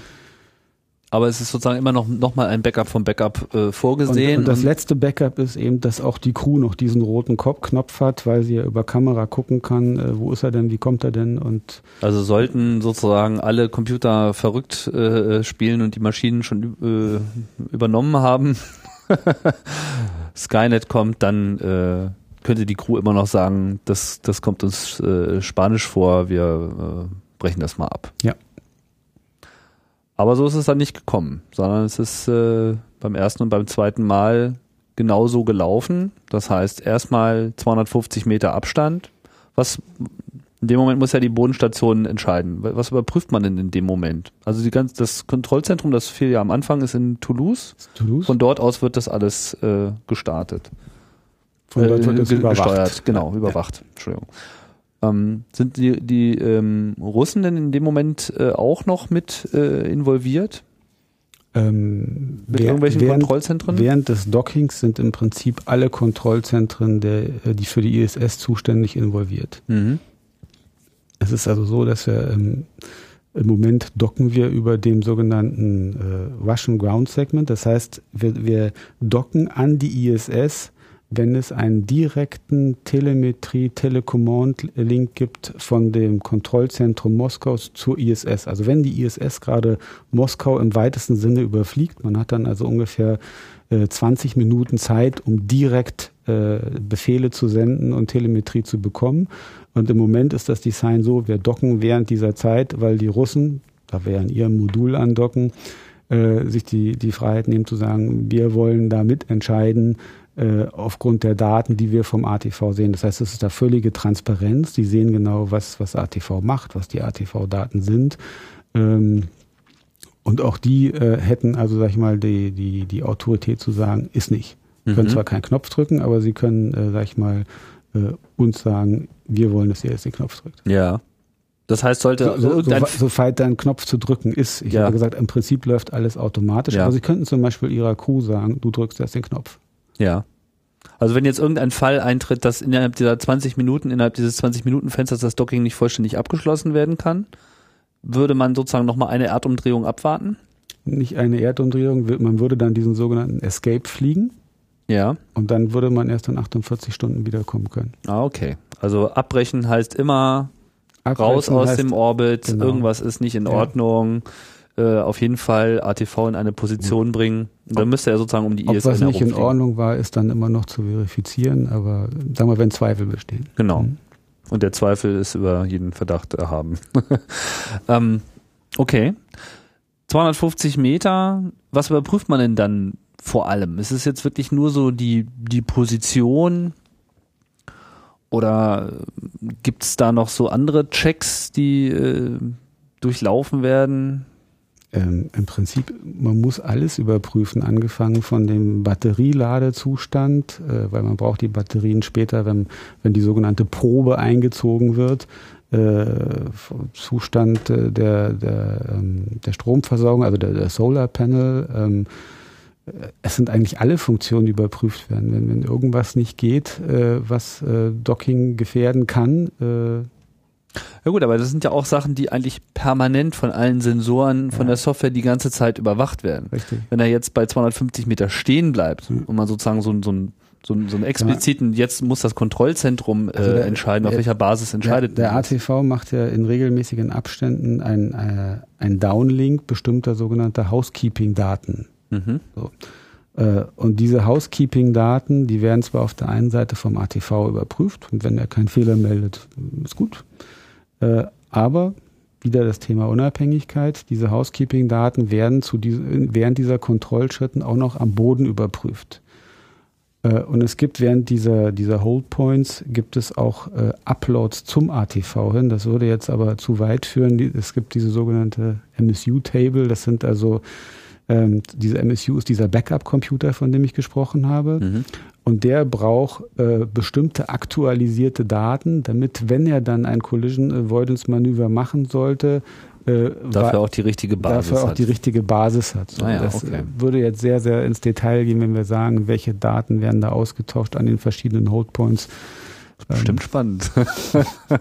Aber es ist sozusagen immer noch, noch mal ein Backup vom Backup äh, vorgesehen. Und, und das letzte Backup ist eben, dass auch die Crew noch diesen roten Knopf hat, weil sie ja über Kamera gucken kann, äh, wo ist er denn, wie kommt er denn und Also sollten sozusagen alle Computer verrückt äh, spielen und die Maschinen schon äh, übernommen haben, Skynet kommt, dann äh, könnte die Crew immer noch sagen, das, das kommt uns äh, Spanisch vor, wir äh, brechen das mal ab. Ja. Aber so ist es dann nicht gekommen, sondern es ist äh, beim ersten und beim zweiten Mal genauso gelaufen. Das heißt, erstmal 250 Meter Abstand. Was in dem Moment muss ja die Bodenstation entscheiden. Was überprüft man denn in dem Moment? Also die ganz, das Kontrollzentrum, das fiel ja am Anfang, ist in Toulouse. Toulouse? Von dort aus wird das alles äh, gestartet. Von dort wird es äh, überwacht. Gesteuert, genau, überwacht. Ja. Entschuldigung. Ähm, sind die, die ähm, Russen denn in dem Moment äh, auch noch mit äh, involviert? Ähm, mit irgendwelchen während, Kontrollzentren? Während des Dockings sind im Prinzip alle Kontrollzentren, der, äh, die für die ISS zuständig involviert. Mhm. Es ist also so, dass wir ähm, im Moment docken wir über dem sogenannten äh, Russian Ground Segment. Das heißt, wir, wir docken an die ISS wenn es einen direkten Telemetrie-Telecommand-Link gibt von dem Kontrollzentrum Moskaus zur ISS. Also wenn die ISS gerade Moskau im weitesten Sinne überfliegt, man hat dann also ungefähr äh, 20 Minuten Zeit, um direkt äh, Befehle zu senden und Telemetrie zu bekommen. Und im Moment ist das Design so, wir docken während dieser Zeit, weil die Russen, da wir an ihrem Modul andocken, äh, sich die, die Freiheit nehmen zu sagen, wir wollen da mitentscheiden, äh, aufgrund der Daten, die wir vom ATV sehen. Das heißt, es ist da völlige Transparenz. Die sehen genau, was, was ATV macht, was die ATV-Daten sind. Ähm, und auch die äh, hätten also, sag ich mal, die, die, die Autorität zu sagen, ist nicht. Mhm. Können zwar keinen Knopf drücken, aber sie können, äh, sag ich mal, äh, uns sagen, wir wollen, dass ihr jetzt den Knopf drückt. Ja. Das heißt, sollte so, so, so, so da ein Knopf zu drücken ist. Ich ja. habe gesagt, im Prinzip läuft alles automatisch. Ja. Aber Sie könnten zum Beispiel Ihrer Crew sagen, du drückst erst den Knopf. Ja. Also wenn jetzt irgendein Fall eintritt, dass innerhalb dieser 20 Minuten, innerhalb dieses 20 Minuten Fensters das Docking nicht vollständig abgeschlossen werden kann, würde man sozusagen nochmal eine Erdumdrehung abwarten? Nicht eine Erdumdrehung, man würde dann diesen sogenannten Escape fliegen. Ja. Und dann würde man erst in 48 Stunden wiederkommen können. Ah, okay. Also abbrechen heißt immer abbrechen raus aus heißt, dem Orbit, genau. irgendwas ist nicht in ja. Äh, auf jeden Fall ATV in eine Position bringen. Und dann müsste er sozusagen um die Ob ISN was nicht in Ordnung war, ist dann immer noch zu verifizieren, aber sagen wir, wenn Zweifel bestehen. Genau. Mhm. Und der Zweifel ist über jeden Verdacht erhaben. ähm, okay. 250 Meter, was überprüft man denn dann vor allem? Ist es jetzt wirklich nur so die, die Position oder gibt es da noch so andere Checks, die äh, durchlaufen werden? Ähm, Im Prinzip, man muss alles überprüfen, angefangen von dem Batterieladezustand, äh, weil man braucht die Batterien später, wenn, wenn die sogenannte Probe eingezogen wird. Äh, Zustand äh, der, der, ähm, der Stromversorgung, also der, der Solar Panel. Ähm, äh, es sind eigentlich alle Funktionen, die überprüft werden. Wenn, wenn irgendwas nicht geht, äh, was äh, Docking gefährden kann, äh, ja gut, aber das sind ja auch Sachen, die eigentlich permanent von allen Sensoren, von ja. der Software die ganze Zeit überwacht werden. Richtig. Wenn er jetzt bei 250 Meter stehen bleibt mhm. und man sozusagen so, so ein so, so einen expliziten, jetzt muss das Kontrollzentrum äh, also der, entscheiden, auf der, welcher Basis entscheidet. Der, der ATV macht ja in regelmäßigen Abständen ein, äh, ein Downlink bestimmter sogenannter Housekeeping-Daten. Mhm. So. Äh, und diese Housekeeping-Daten, die werden zwar auf der einen Seite vom ATV überprüft und wenn er keinen Fehler meldet, ist gut. Äh, aber wieder das Thema Unabhängigkeit. Diese Housekeeping-Daten werden zu diesen, während dieser Kontrollschritten auch noch am Boden überprüft. Äh, und es gibt während dieser, dieser Holdpoints gibt es auch äh, Uploads zum ATV hin. Das würde jetzt aber zu weit führen. Es gibt diese sogenannte MSU-Table. Das sind also ähm, diese MSU ist dieser Backup-Computer, von dem ich gesprochen habe. Mhm. Und der braucht äh, bestimmte aktualisierte Daten, damit, wenn er dann ein Collision Avoidance Manöver machen sollte, äh, dafür auch die richtige Basis dafür auch hat. die richtige Basis hat. So, ah ja, das okay. würde jetzt sehr, sehr ins Detail gehen, wenn wir sagen, welche Daten werden da ausgetauscht an den verschiedenen Holdpoints. Bestimmt ähm. spannend.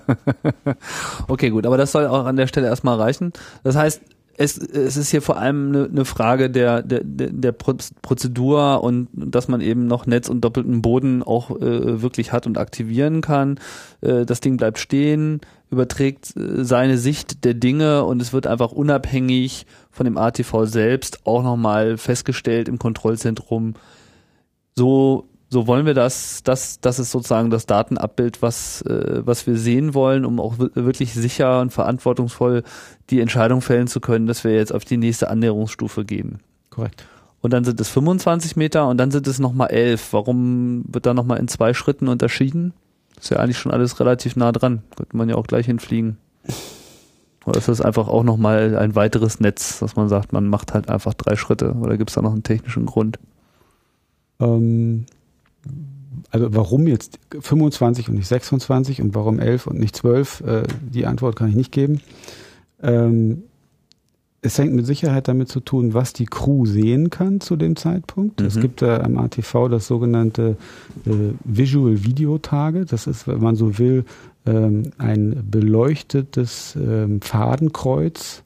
okay, gut, aber das soll auch an der Stelle erstmal reichen. Das heißt, es, es ist hier vor allem eine, eine Frage der, der, der Prozedur und dass man eben noch Netz und doppelten Boden auch äh, wirklich hat und aktivieren kann. Äh, das Ding bleibt stehen, überträgt äh, seine Sicht der Dinge und es wird einfach unabhängig von dem ATV selbst auch nochmal festgestellt im Kontrollzentrum, so so wollen wir das, das, das ist sozusagen das Datenabbild, was, äh, was wir sehen wollen, um auch wirklich sicher und verantwortungsvoll die Entscheidung fällen zu können, dass wir jetzt auf die nächste Annäherungsstufe gehen. Korrekt. Und dann sind es 25 Meter und dann sind es nochmal 11. Warum wird da nochmal in zwei Schritten unterschieden? Ist ja eigentlich schon alles relativ nah dran. Könnte man ja auch gleich hinfliegen. Oder ist das einfach auch nochmal ein weiteres Netz, dass man sagt, man macht halt einfach drei Schritte? Oder gibt es da noch einen technischen Grund? Ähm, also warum jetzt 25 und nicht 26 und warum 11 und nicht 12, äh, die Antwort kann ich nicht geben. Ähm, es hängt mit Sicherheit damit zu tun, was die Crew sehen kann zu dem Zeitpunkt. Mhm. Es gibt äh, am ATV das sogenannte äh, Visual Video Target. Das ist, wenn man so will, ähm, ein beleuchtetes ähm, Fadenkreuz,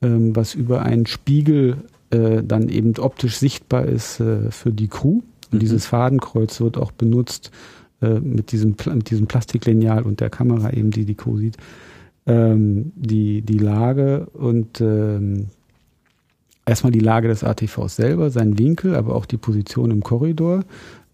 ähm, was über einen Spiegel äh, dann eben optisch sichtbar ist äh, für die Crew. Und mhm. dieses Fadenkreuz wird auch benutzt äh, mit, diesem, mit diesem Plastiklineal und der Kamera eben, die die Co sieht, ähm, die, die Lage und ähm, erstmal die Lage des ATVs selber, seinen Winkel, aber auch die Position im Korridor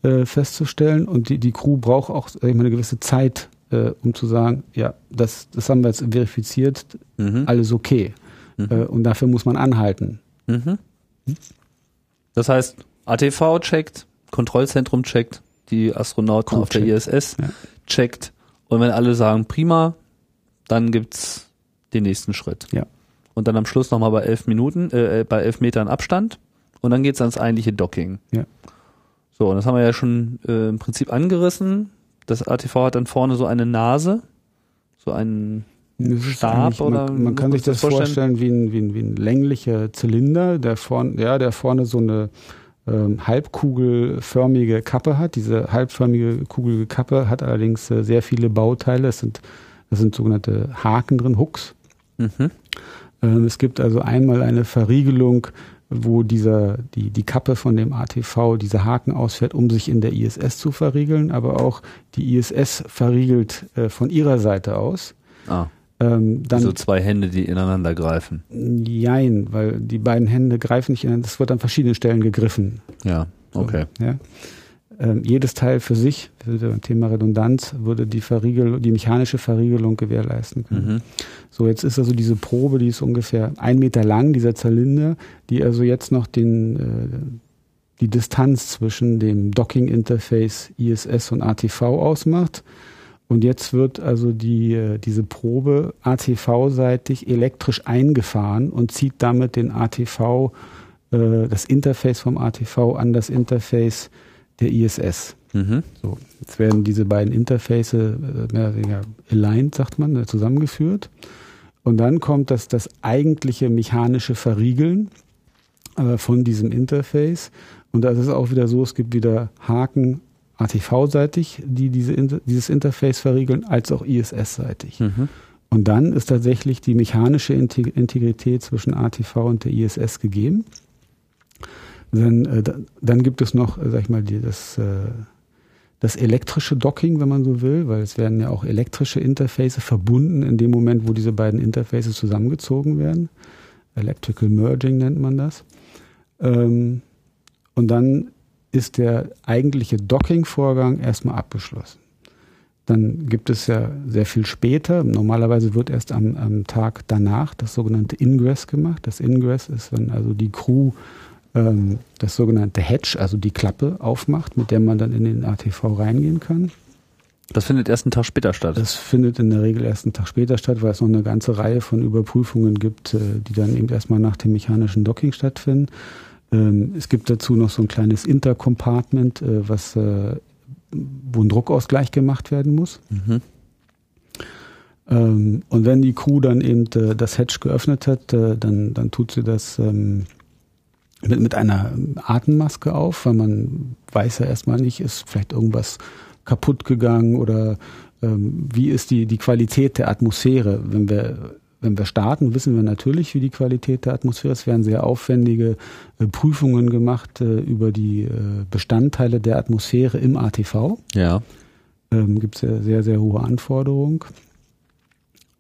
äh, festzustellen. Und die, die Crew braucht auch sag ich mal, eine gewisse Zeit, äh, um zu sagen, ja, das, das haben wir jetzt verifiziert, mhm. alles okay. Mhm. Äh, und dafür muss man anhalten. Mhm. Das heißt, ATV checkt, Kontrollzentrum checkt, die Astronauten Crew auf der ISS ja. checkt und wenn alle sagen prima, dann gibt's den nächsten Schritt. Ja. Und dann am Schluss nochmal bei elf Minuten, äh, äh, bei elf Metern Abstand und dann geht's ans eigentliche Docking. Ja. So, und das haben wir ja schon äh, im Prinzip angerissen. Das ATV hat dann vorne so eine Nase, so einen Stab oder man, man kann sich das vorstellen, vorstellen wie, ein, wie, ein, wie ein länglicher Zylinder, der vorne, ja, der vorne so eine ähm, halbkugelförmige Kappe hat. Diese halbförmige kugelige Kappe hat allerdings äh, sehr viele Bauteile. Es sind, das sind sogenannte Haken drin, Hooks. Mhm. Ähm, es gibt also einmal eine Verriegelung, wo dieser, die, die Kappe von dem ATV diese Haken ausfährt, um sich in der ISS zu verriegeln, aber auch die ISS verriegelt äh, von ihrer Seite aus. Ah. Ähm, dann, so zwei Hände, die ineinander greifen. Jein, weil die beiden Hände greifen nicht ineinander, es wird an verschiedenen Stellen gegriffen. Ja, okay. So, ja. Ähm, jedes Teil für sich, beim Thema Redundanz, würde die Verriegel, die mechanische Verriegelung gewährleisten können. Mhm. So, jetzt ist also diese Probe, die ist ungefähr ein Meter lang, dieser Zylinder, die also jetzt noch den, äh, die Distanz zwischen dem Docking-Interface ISS und ATV ausmacht. Und jetzt wird also die, äh, diese Probe ATV-seitig elektrisch eingefahren und zieht damit den ATV, äh, das Interface vom ATV an das Interface der ISS. Mhm. So, jetzt werden diese beiden Interface äh, mehr oder weniger aligned, sagt man, äh, zusammengeführt. Und dann kommt das, das eigentliche mechanische Verriegeln äh, von diesem Interface. Und da ist auch wieder so, es gibt wieder Haken ATV-seitig, die diese, dieses Interface verriegeln, als auch ISS-seitig. Mhm. Und dann ist tatsächlich die mechanische Integrität zwischen ATV und der ISS gegeben. Dann, äh, dann gibt es noch, äh, sag ich mal, die, das, äh, das elektrische Docking, wenn man so will, weil es werden ja auch elektrische Interface verbunden in dem Moment, wo diese beiden Interfaces zusammengezogen werden. Electrical Merging nennt man das. Ähm, und dann ist der eigentliche Docking-Vorgang erstmal abgeschlossen. Dann gibt es ja sehr viel später, normalerweise wird erst am, am Tag danach das sogenannte Ingress gemacht. Das Ingress ist, wenn also die Crew ähm, das sogenannte Hatch, also die Klappe aufmacht, mit der man dann in den ATV reingehen kann. Das findet erst einen Tag später statt. Das findet in der Regel erst einen Tag später statt, weil es noch eine ganze Reihe von Überprüfungen gibt, äh, die dann eben erstmal nach dem mechanischen Docking stattfinden. Ähm, es gibt dazu noch so ein kleines Intercompartment, äh, was, äh, wo ein Druckausgleich gemacht werden muss. Mhm. Ähm, und wenn die Crew dann eben das Hatch geöffnet hat, dann, dann tut sie das ähm, mit, mit einer Atemmaske auf, weil man weiß ja erstmal nicht, ist vielleicht irgendwas kaputt gegangen oder wie ist die, die Qualität der Atmosphäre. Wenn wir, wenn wir starten, wissen wir natürlich, wie die Qualität der Atmosphäre ist. Es werden sehr aufwendige äh, Prüfungen gemacht äh, über die äh, Bestandteile der Atmosphäre im ATV. Ja. Ähm, Gibt es ja sehr, sehr hohe Anforderungen.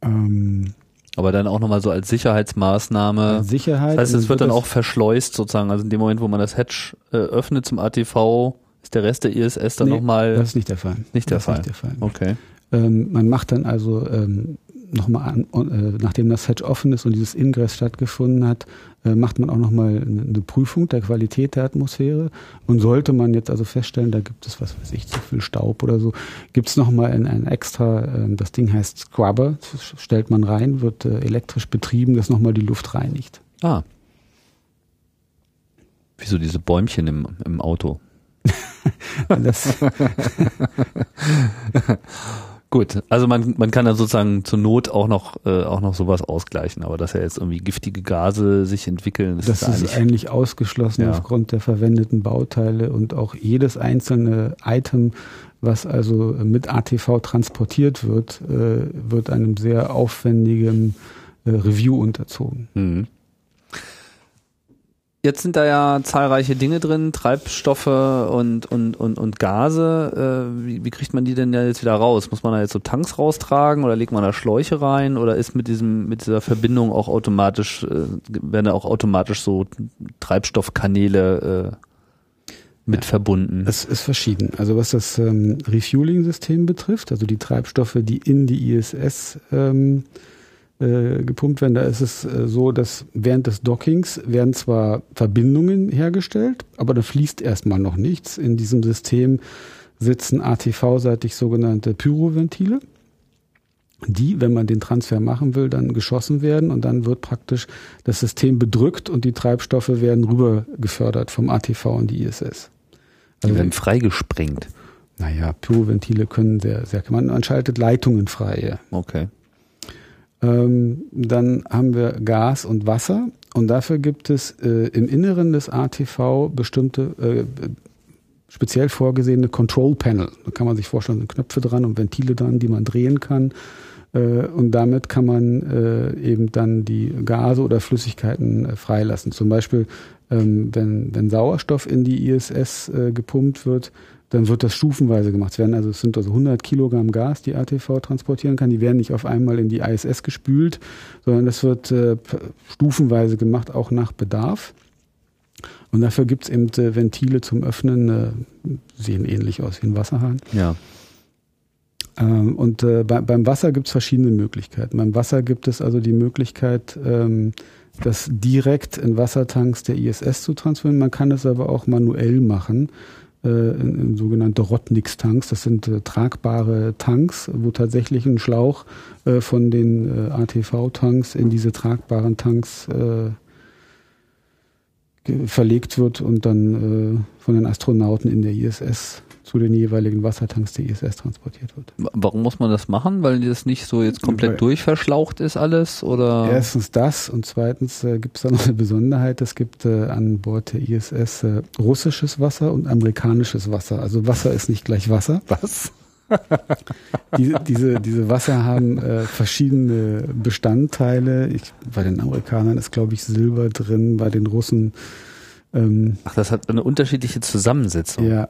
Ähm, aber dann auch nochmal so als Sicherheitsmaßnahme. Sicherheit. Das heißt, es wird dann auch verschleust sozusagen. Also in dem Moment, wo man das Hatch äh, öffnet zum ATV, ist der Rest der ISS dann nee, nochmal. Das ist nicht der Fall. Nicht der das Fall. Nicht der Fall. Okay. Ähm, man macht dann also ähm, nochmal an, äh, nachdem das Hatch offen ist und dieses Ingress stattgefunden hat, äh, macht man auch nochmal eine Prüfung der Qualität der Atmosphäre. Und sollte man jetzt also feststellen, da gibt es, was weiß ich, zu viel Staub oder so, gibt es nochmal ein, ein extra, äh, das Ding heißt Scrubber, stellt man rein, wird äh, elektrisch betrieben, das nochmal die Luft reinigt. Ah. Wieso diese Bäumchen im, im Auto? das Gut, also man, man kann dann sozusagen zur Not auch noch, äh, auch noch sowas ausgleichen, aber dass ja jetzt irgendwie giftige Gase sich entwickeln, das, das ist, eigentlich, eigentlich ausgeschlossen ja. aufgrund der verwendeten Bauteile und auch jedes einzelne Item, was also mit ATV transportiert wird, äh, wird einem sehr aufwendigen äh, Review unterzogen. Mhm. Jetzt sind da ja zahlreiche Dinge drin, Treibstoffe und, und, und, und Gase. Äh, wie, wie kriegt man die denn jetzt wieder raus? Muss man da jetzt so Tanks raustragen oder legt man da Schläuche rein oder ist mit diesem, mit dieser Verbindung auch automatisch, äh, werden da auch automatisch so Treibstoffkanäle äh, mit ja, verbunden? Es ist verschieden. Also was das ähm, Refueling-System betrifft, also die Treibstoffe, die in die ISS ähm, äh, gepumpt werden. Da ist es äh, so, dass während des Dockings werden zwar Verbindungen hergestellt, aber da fließt erstmal noch nichts. In diesem System sitzen ATV-seitig sogenannte Pyroventile, die, wenn man den Transfer machen will, dann geschossen werden und dann wird praktisch das System bedrückt und die Treibstoffe werden rüber gefördert vom ATV in die ISS. Also, die werden freigesprengt. Naja, Pyroventile können sehr, sehr, man, man schaltet Leitungen frei. Okay. Ähm, dann haben wir Gas und Wasser und dafür gibt es äh, im Inneren des ATV bestimmte äh, speziell vorgesehene Control Panel. Da kann man sich vorstellen, sind Knöpfe dran und Ventile dran, die man drehen kann. Äh, und damit kann man äh, eben dann die Gase oder Flüssigkeiten äh, freilassen. Zum Beispiel, ähm, wenn, wenn Sauerstoff in die ISS gepumpt wird, dann wird das stufenweise gemacht. Es werden also, es sind also 100 Kilogramm Gas, die ATV transportieren kann. Die werden nicht auf einmal in die ISS gespült, sondern das wird äh, stufenweise gemacht, auch nach Bedarf. Und dafür gibt es eben äh, Ventile zum Öffnen, äh, sehen ähnlich aus wie ein Wasserhahn. Ja. Ähm, und äh, bei, beim Wasser gibt es verschiedene Möglichkeiten. Beim Wasser gibt es also die Möglichkeit, ähm, das direkt in Wassertanks der ISS zu transferieren. Man kann es aber auch manuell machen in, in sogenannte Rotnix-Tanks. Das sind äh, tragbare Tanks, wo tatsächlich ein Schlauch äh, von den äh, ATV-Tanks in diese tragbaren Tanks äh, verlegt wird und dann äh, von den Astronauten in der ISS zu den jeweiligen Wassertanks der ISS transportiert wird. Warum muss man das machen? Weil das nicht so jetzt komplett Weil durchverschlaucht ist alles? Oder? Erstens das und zweitens äh, gibt es da noch eine Besonderheit. Es gibt äh, an Bord der ISS äh, russisches Wasser und amerikanisches Wasser. Also Wasser ist nicht gleich Wasser. Was? diese, diese, diese Wasser haben äh, verschiedene Bestandteile. Ich, bei den Amerikanern ist, glaube ich, Silber drin, bei den Russen. Ähm, Ach, das hat eine unterschiedliche Zusammensetzung. Ja,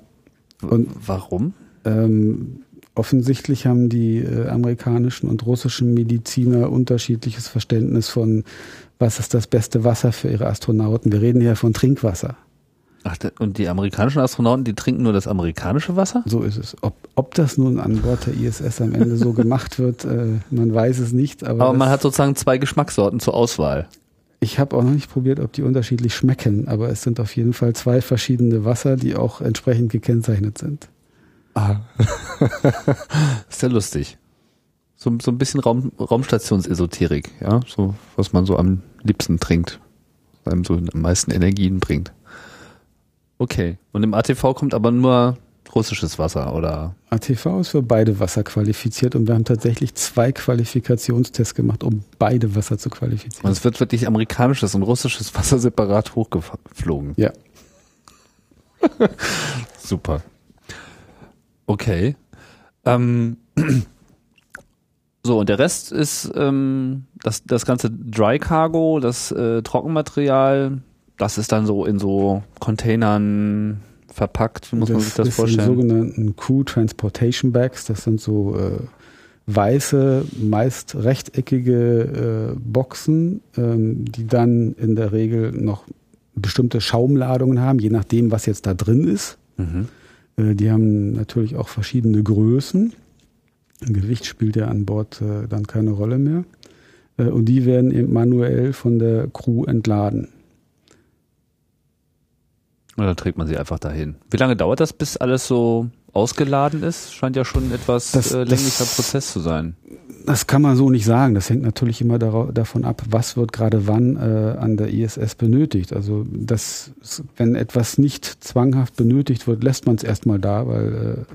und warum? Ähm, offensichtlich haben die äh, amerikanischen und russischen Mediziner unterschiedliches Verständnis von, was ist das beste Wasser für ihre Astronauten. Wir reden hier von Trinkwasser. Ach, und die amerikanischen Astronauten, die trinken nur das amerikanische Wasser? So ist es. Ob, ob das nun an Bord der ISS am Ende so gemacht wird, äh, man weiß es nicht. Aber, aber man hat sozusagen zwei Geschmackssorten zur Auswahl. Ich habe auch noch nicht probiert, ob die unterschiedlich schmecken, aber es sind auf jeden Fall zwei verschiedene Wasser, die auch entsprechend gekennzeichnet sind. Ah. ist ja lustig. So, so ein bisschen Raum, Raumstationsesoterik, ja, so was man so am liebsten trinkt, einem so am meisten Energien bringt. Okay. Und im ATV kommt aber nur russisches Wasser oder? ATV ist für beide Wasser qualifiziert und wir haben tatsächlich zwei Qualifikationstests gemacht, um beide Wasser zu qualifizieren. Und es wird wirklich amerikanisches und russisches Wasser separat hochgeflogen. Ja. Super. Okay. Ähm, so, und der Rest ist ähm, das, das ganze Dry Cargo, das äh, Trockenmaterial, das ist dann so in so Containern verpackt, muss das man sich das vorstellen? Die sogenannten Crew Transportation Bags, das sind so äh, weiße, meist rechteckige äh, Boxen, ähm, die dann in der Regel noch bestimmte Schaumladungen haben, je nachdem, was jetzt da drin ist. Mhm. Äh, die haben natürlich auch verschiedene Größen. Gewicht spielt ja an Bord äh, dann keine Rolle mehr. Äh, und die werden eben manuell von der Crew entladen. Und dann trägt man sie einfach dahin. Wie lange dauert das, bis alles so ausgeladen ist? Scheint ja schon ein etwas das, äh, länglicher das, Prozess zu sein. Das kann man so nicht sagen. Das hängt natürlich immer davon ab, was wird gerade wann äh, an der ISS benötigt. Also das, wenn etwas nicht zwanghaft benötigt wird, lässt man es erstmal da, weil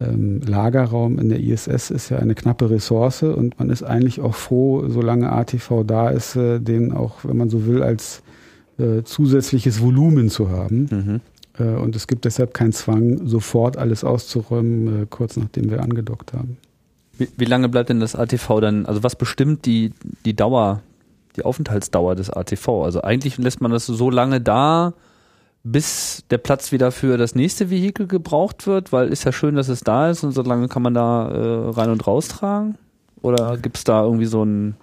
äh, ähm, Lagerraum in der ISS ist ja eine knappe Ressource und man ist eigentlich auch froh, solange ATV da ist, äh, den auch, wenn man so will, als äh, zusätzliches Volumen zu haben. Mhm. Äh, und es gibt deshalb keinen Zwang, sofort alles auszuräumen, äh, kurz nachdem wir angedockt haben. Wie, wie, lange bleibt denn das ATV dann? Also was bestimmt die, die Dauer, die Aufenthaltsdauer des ATV? Also eigentlich lässt man das so lange da, bis der Platz wieder für das nächste Vehikel gebraucht wird, weil ist ja schön, dass es da ist und so lange kann man da äh, rein und raus tragen? Oder gibt es da irgendwie so ein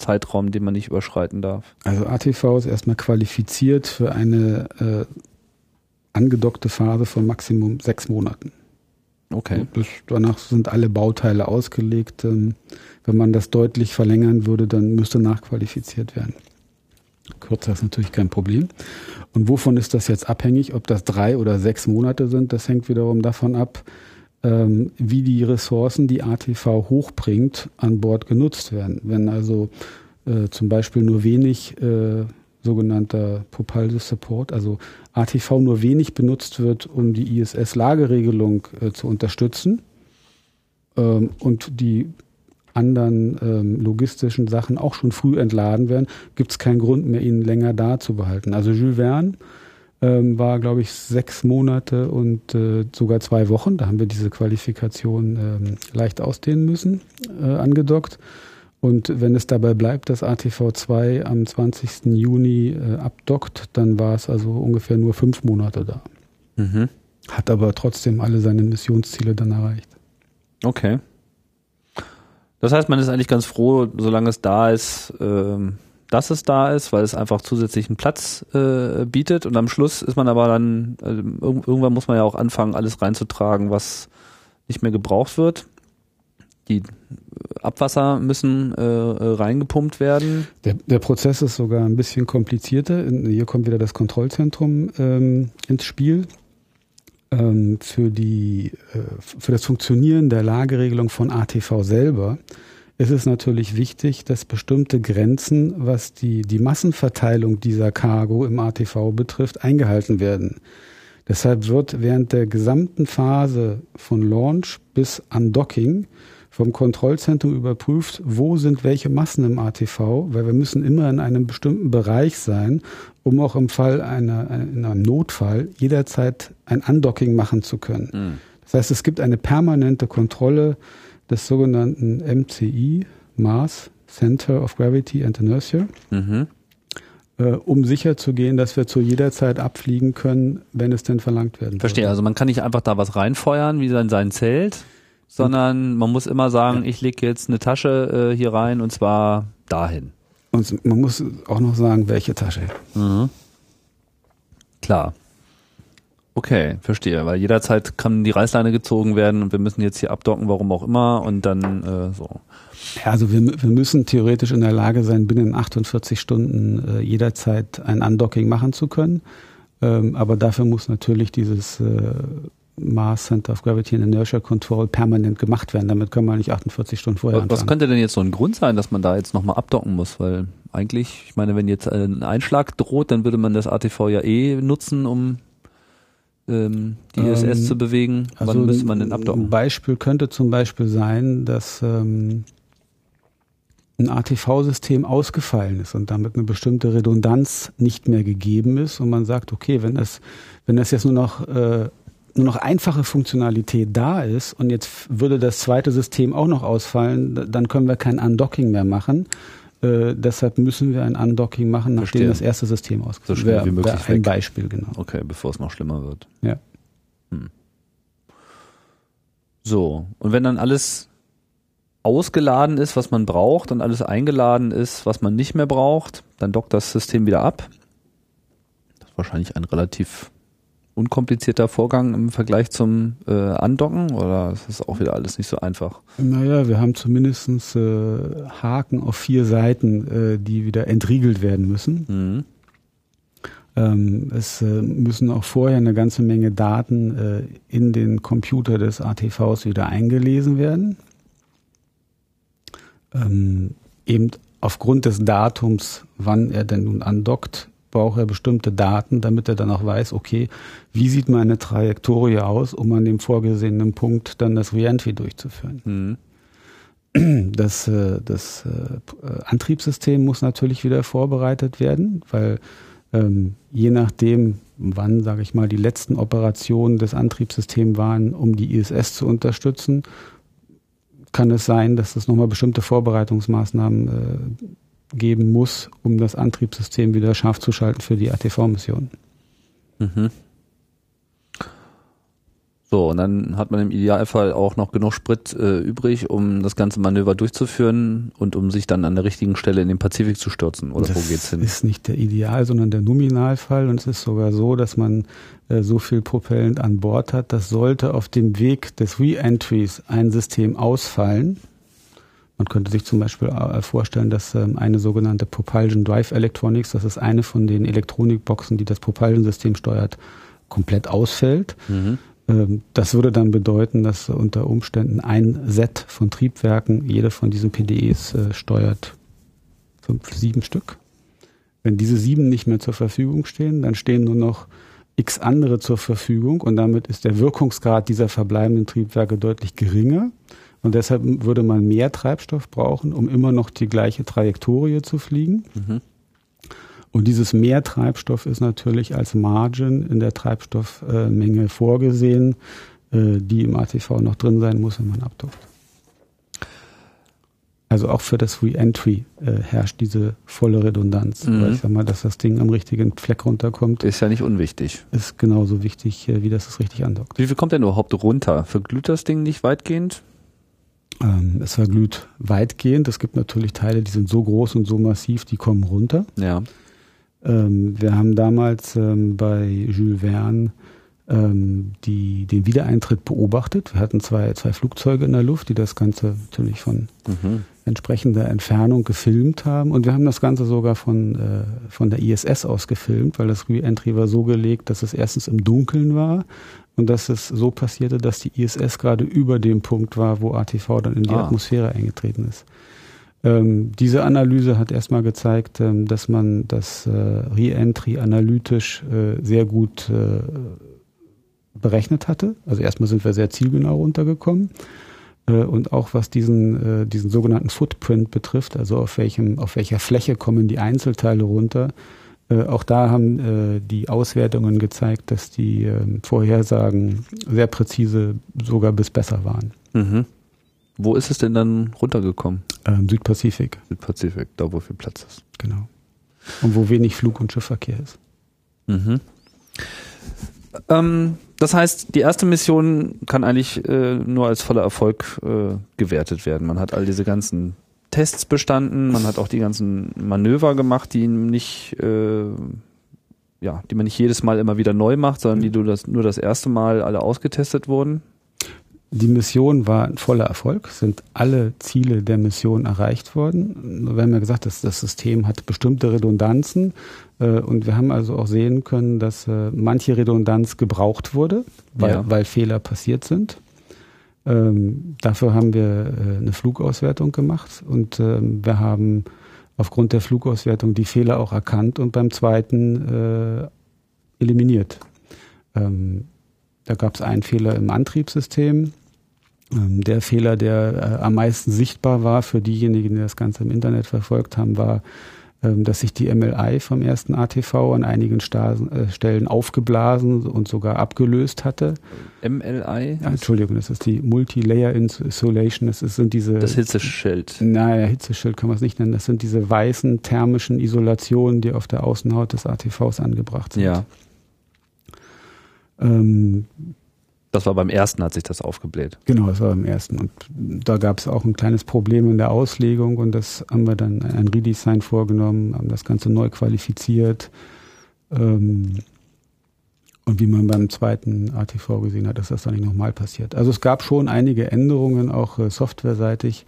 Zeitraum, den man nicht überschreiten darf? Also ATV ist erstmal qualifiziert für eine äh, angedockte Phase von Maximum sechs Monaten. Okay. Das, danach sind alle Bauteile ausgelegt. Ähm, wenn man das deutlich verlängern würde, dann müsste nachqualifiziert werden. Kürzer ist natürlich kein Problem. Und wovon ist das jetzt abhängig? Ob das drei oder sechs Monate sind, das hängt wiederum davon ab, ähm, wie die Ressourcen, die ATV hochbringt, an Bord genutzt werden. Wenn also äh, zum Beispiel nur wenig äh, sogenannter Propulsive Support, also ATV nur wenig benutzt wird, um die ISS-Lageregelung äh, zu unterstützen ähm, und die anderen ähm, logistischen Sachen auch schon früh entladen werden, gibt es keinen Grund mehr, ihn länger da zu behalten. Also Jules Verne ähm, war, glaube ich, sechs Monate und äh, sogar zwei Wochen. Da haben wir diese Qualifikation ähm, leicht ausdehnen müssen, äh, angedockt. Und wenn es dabei bleibt, dass ATV2 am 20. Juni äh, abdockt, dann war es also ungefähr nur fünf Monate da. Mhm. Hat aber trotzdem alle seine Missionsziele dann erreicht. Okay. Das heißt, man ist eigentlich ganz froh, solange es da ist, ähm, dass es da ist, weil es einfach zusätzlichen Platz äh, bietet. Und am Schluss ist man aber dann, äh, irgendwann muss man ja auch anfangen, alles reinzutragen, was nicht mehr gebraucht wird. Die Abwasser müssen äh, reingepumpt werden. Der, der Prozess ist sogar ein bisschen komplizierter. Hier kommt wieder das Kontrollzentrum ähm, ins Spiel. Ähm, für, die, äh, für das Funktionieren der Lageregelung von ATV selber ist es natürlich wichtig, dass bestimmte Grenzen, was die, die Massenverteilung dieser Cargo im ATV betrifft, eingehalten werden. Deshalb wird während der gesamten Phase von Launch bis Undocking vom Kontrollzentrum überprüft, wo sind welche Massen im ATV, weil wir müssen immer in einem bestimmten Bereich sein, um auch im Fall einer, in einem Notfall jederzeit ein Undocking machen zu können. Mhm. Das heißt, es gibt eine permanente Kontrolle des sogenannten MCI, Mars Center of Gravity and Inertia, mhm. äh, um sicherzugehen, dass wir zu jeder Zeit abfliegen können, wenn es denn verlangt werden Verstehe, also man kann nicht einfach da was reinfeuern, wie in sein Zelt, sondern man muss immer sagen, ich lege jetzt eine Tasche äh, hier rein und zwar dahin. Und man muss auch noch sagen, welche Tasche. Mhm. Klar. Okay, verstehe, weil jederzeit kann die Reißleine gezogen werden und wir müssen jetzt hier abdocken, warum auch immer und dann äh, so. Ja, also wir, wir müssen theoretisch in der Lage sein, binnen 48 Stunden äh, jederzeit ein Undocking machen zu können. Ähm, aber dafür muss natürlich dieses äh, Mars Center of Gravity and Inertia Control permanent gemacht werden. Damit können wir nicht 48 Stunden vorher Was, was könnte denn jetzt so ein Grund sein, dass man da jetzt nochmal abdocken muss? Weil eigentlich, ich meine, wenn jetzt ein Einschlag droht, dann würde man das ATV ja eh nutzen, um ähm, die ISS ähm, zu bewegen? Wann also müsste man denn abdocken? Ein Beispiel könnte zum Beispiel sein, dass ähm, ein ATV-System ausgefallen ist und damit eine bestimmte Redundanz nicht mehr gegeben ist und man sagt, okay, wenn das, wenn das jetzt nur noch äh, nur noch einfache Funktionalität da ist und jetzt würde das zweite System auch noch ausfallen, dann können wir kein Undocking mehr machen. Äh, deshalb müssen wir ein Undocking machen, nachdem Verstehen. das erste System ausgefallen ist. So schnell wie möglich. Ein weg. Beispiel, genau. Okay, bevor es noch schlimmer wird. Ja. Hm. So, und wenn dann alles ausgeladen ist, was man braucht, und alles eingeladen ist, was man nicht mehr braucht, dann dockt das System wieder ab. Das ist wahrscheinlich ein relativ unkomplizierter Vorgang im Vergleich zum äh, Andocken oder ist das auch wieder alles nicht so einfach? Naja, wir haben zumindest äh, Haken auf vier Seiten, äh, die wieder entriegelt werden müssen. Mhm. Ähm, es äh, müssen auch vorher eine ganze Menge Daten äh, in den Computer des ATVs wieder eingelesen werden. Ähm, eben aufgrund des Datums, wann er denn nun andockt, braucht er bestimmte Daten, damit er dann auch weiß, okay, wie sieht meine Trajektorie aus, um an dem vorgesehenen Punkt dann das Reentry durchzuführen. Mhm. Das, äh, das äh, Antriebssystem muss natürlich wieder vorbereitet werden, weil ähm, je nachdem, wann, sage ich mal, die letzten Operationen des Antriebssystems waren, um die ISS zu unterstützen, kann es sein, dass es nochmal bestimmte Vorbereitungsmaßnahmen äh, geben muss, um das Antriebssystem wieder scharf zu schalten für die ATV-Mission. Mhm. So, und dann hat man im Idealfall auch noch genug Sprit äh, übrig, um das ganze Manöver durchzuführen und um sich dann an der richtigen Stelle in den Pazifik zu stürzen. Oder das wo geht's hin? Das ist nicht der Ideal, sondern der Nominalfall. Und es ist sogar so, dass man äh, so viel Propellant an Bord hat, dass sollte auf dem Weg des Re-Entries ein System ausfallen, man könnte sich zum Beispiel äh, vorstellen, dass ähm, eine sogenannte Propulsion Drive Electronics, das ist eine von den Elektronikboxen, die das Propulsion-System steuert, komplett ausfällt. Mhm. Ähm, das würde dann bedeuten, dass unter Umständen ein Set von Triebwerken, jede von diesen PDEs äh, steuert fünf, sieben Stück. Wenn diese sieben nicht mehr zur Verfügung stehen, dann stehen nur noch x andere zur Verfügung und damit ist der Wirkungsgrad dieser verbleibenden Triebwerke deutlich geringer. Und deshalb würde man mehr Treibstoff brauchen, um immer noch die gleiche Trajektorie zu fliegen. Mhm. Und dieses mehr Treibstoff ist natürlich als Margin in der Treibstoffmenge vorgesehen, äh, die im ATV noch drin sein muss, wenn man abdockt. Also auch für das Re-Entry äh, herrscht diese volle Redundanz. Mhm. Weil ich sag mal, dass das Ding am richtigen Fleck runterkommt. Ist ja nicht unwichtig. Ist genauso wichtig, äh, wie das es richtig andockt. Wie viel kommt denn überhaupt runter? Verglüht das Ding nicht weitgehend? Ähm, es verglüht weitgehend. Es gibt natürlich Teile, die sind so groß und so massiv, die kommen runter. Ja. Ähm, wir haben damals ähm, bei Jules Verne ähm, die, den Wiedereintritt beobachtet. Wir hatten zwei, zwei Flugzeuge in der Luft, die das Ganze natürlich von mhm. entsprechender Entfernung gefilmt haben. Und wir haben das Ganze sogar von, äh, von der ISS aus gefilmt, weil das Re-Entry war so gelegt, dass es erstens im Dunkeln war und dass es so passierte, dass die ISS gerade über dem Punkt war, wo ATV dann in die ah. Atmosphäre eingetreten ist. Ähm, diese Analyse hat erstmal gezeigt, ähm, dass man das äh, Re-Entry analytisch äh, sehr gut äh, berechnet hatte. Also erstmal sind wir sehr zielgenau runtergekommen. Äh, und auch was diesen, äh, diesen sogenannten Footprint betrifft, also auf welchem, auf welcher Fläche kommen die Einzelteile runter, äh, auch da haben die Auswertungen gezeigt, dass die ähm, Vorhersagen sehr präzise, sogar bis besser waren. Mhm. Wo ist es denn dann runtergekommen? Ähm, Südpazifik. Südpazifik, da wo viel Platz ist. Genau. Und wo wenig Flug- und Schiffverkehr ist. Mhm. Ähm, das heißt, die erste Mission kann eigentlich äh, nur als voller Erfolg äh, gewertet werden. Man hat all diese ganzen Tests bestanden, man hat auch die ganzen Manöver gemacht, die nicht, äh, ja, die man nicht jedes Mal immer wieder neu macht, sondern die du das, nur das erste Mal alle ausgetestet wurden. Die Mission war ein voller Erfolg, sind alle Ziele der Mission erreicht worden. Wir haben ja gesagt, dass das System hat bestimmte Redundanzen äh, und wir haben also auch sehen können, dass äh, manche Redundanz gebraucht wurde, weil, ja. weil Fehler passiert sind. Ähm, dafür haben wir äh, eine Flugauswertung gemacht und ähm, wir haben aufgrund der Flugauswertung die Fehler auch erkannt und beim zweiten äh, eliminiert. Ähm, da gab es einen Fehler im Antriebssystem, ähm, der Fehler, der äh, am meisten sichtbar war für diejenigen, die das Ganze im Internet verfolgt haben, war, dass sich die MLI vom ersten ATV an einigen Stasen, äh, Stellen aufgeblasen und sogar abgelöst hatte. MLI? Ja, Entschuldigung, das ist die Multi-Layer Insulation. Das ist, sind diese. Das Hitzeschild. Naja, Hitzeschild kann man es nicht nennen. Das sind diese weißen thermischen Isolationen, die auf der Außenhaut des ATVs angebracht sind. Ja. Ähm, das war beim ersten, hat sich das aufgebläht. Genau, das war beim ersten. Und da gab es auch ein kleines Problem in der Auslegung und das haben wir dann ein Redesign vorgenommen, haben das Ganze neu qualifiziert. Ähm, und wie man beim zweiten ATV gesehen hat, dass das dann nicht nochmal passiert. Also es gab schon einige Änderungen, auch äh, softwareseitig,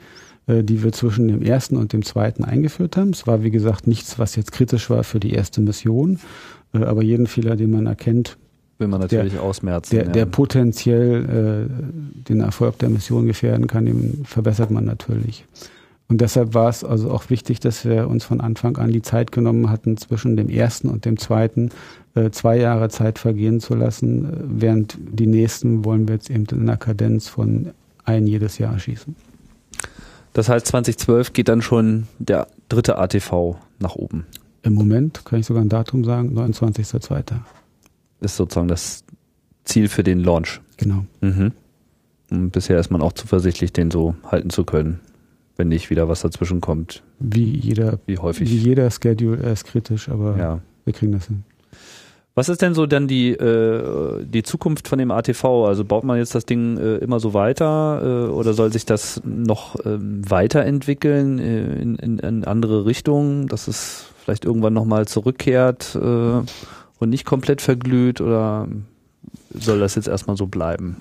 äh, die wir zwischen dem ersten und dem zweiten eingeführt haben. Es war, wie gesagt, nichts, was jetzt kritisch war für die erste Mission. Äh, aber jeden Fehler, den man erkennt, will man natürlich der, ausmerzen. Der, ja. der potenziell äh, den Erfolg der Mission gefährden kann, den verbessert man natürlich. Und deshalb war es also auch wichtig, dass wir uns von Anfang an die Zeit genommen hatten, zwischen dem ersten und dem zweiten äh, zwei Jahre Zeit vergehen zu lassen, äh, während die nächsten wollen wir jetzt eben in einer Kadenz von ein jedes Jahr schießen. Das heißt, 2012 geht dann schon der dritte ATV nach oben. Im Moment kann ich sogar ein Datum sagen, 29.02 ist sozusagen das Ziel für den Launch. Genau. Mhm. Und bisher ist man auch zuversichtlich, den so halten zu können, wenn nicht wieder was dazwischen kommt. Wie jeder, wie häufig. Wie jeder Schedule, ist kritisch, aber ja. wir kriegen das hin. Was ist denn so dann die, äh, die Zukunft von dem ATV? Also baut man jetzt das Ding äh, immer so weiter äh, oder soll sich das noch ähm, weiterentwickeln äh, in, in, in andere Richtungen, dass es vielleicht irgendwann nochmal zurückkehrt? Äh, und nicht komplett verglüht oder soll das jetzt erstmal so bleiben?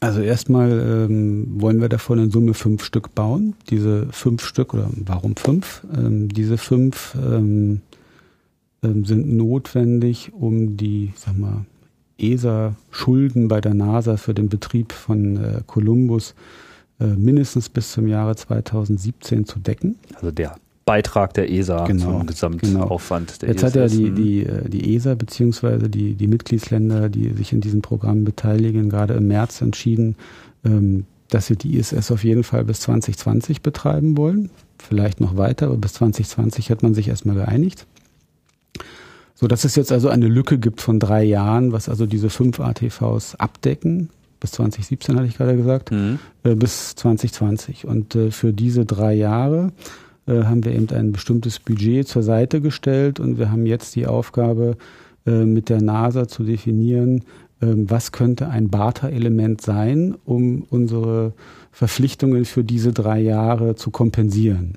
Also erstmal ähm, wollen wir davon in Summe fünf Stück bauen. Diese fünf Stück, oder warum fünf? Ähm, diese fünf ähm, ähm sind notwendig, um die, sag mal, ESA-Schulden bei der NASA für den Betrieb von äh, Columbus äh, mindestens bis zum Jahre 2017 zu decken. Also der Beitrag der ESA genau, zum Gesamtaufwand genau. Jetzt ESA hat ja die, die, äh, die ESA beziehungsweise die, die Mitgliedsländer, die sich in diesem Programm beteiligen, gerade im März entschieden, ähm, dass sie die ISS auf jeden Fall bis 2020 betreiben wollen. Vielleicht noch weiter, aber bis 2020 hat man sich erstmal geeinigt. So dass es jetzt also eine Lücke gibt von drei Jahren, was also diese fünf ATVs abdecken. Bis 2017 hatte ich gerade gesagt, mhm. äh, bis 2020. Und äh, für diese drei Jahre äh, haben wir eben ein bestimmtes Budget zur Seite gestellt und wir haben jetzt die Aufgabe, äh, mit der NASA zu definieren, ähm, was könnte ein Barter-Element sein, um unsere Verpflichtungen für diese drei Jahre zu kompensieren.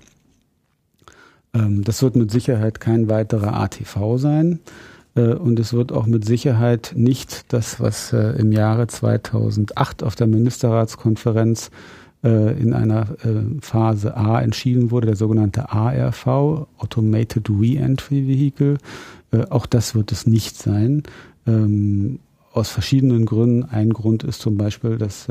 Ähm, das wird mit Sicherheit kein weiterer ATV sein. Äh, und es wird auch mit Sicherheit nicht das, was im Jahre 2008 auf der Ministerratskonferenz in einer Phase A entschieden wurde, der sogenannte ARV, Automated Reentry Vehicle. Auch das wird es nicht sein. Ähm, aus verschiedenen Gründen. Ein Grund ist zum Beispiel, dass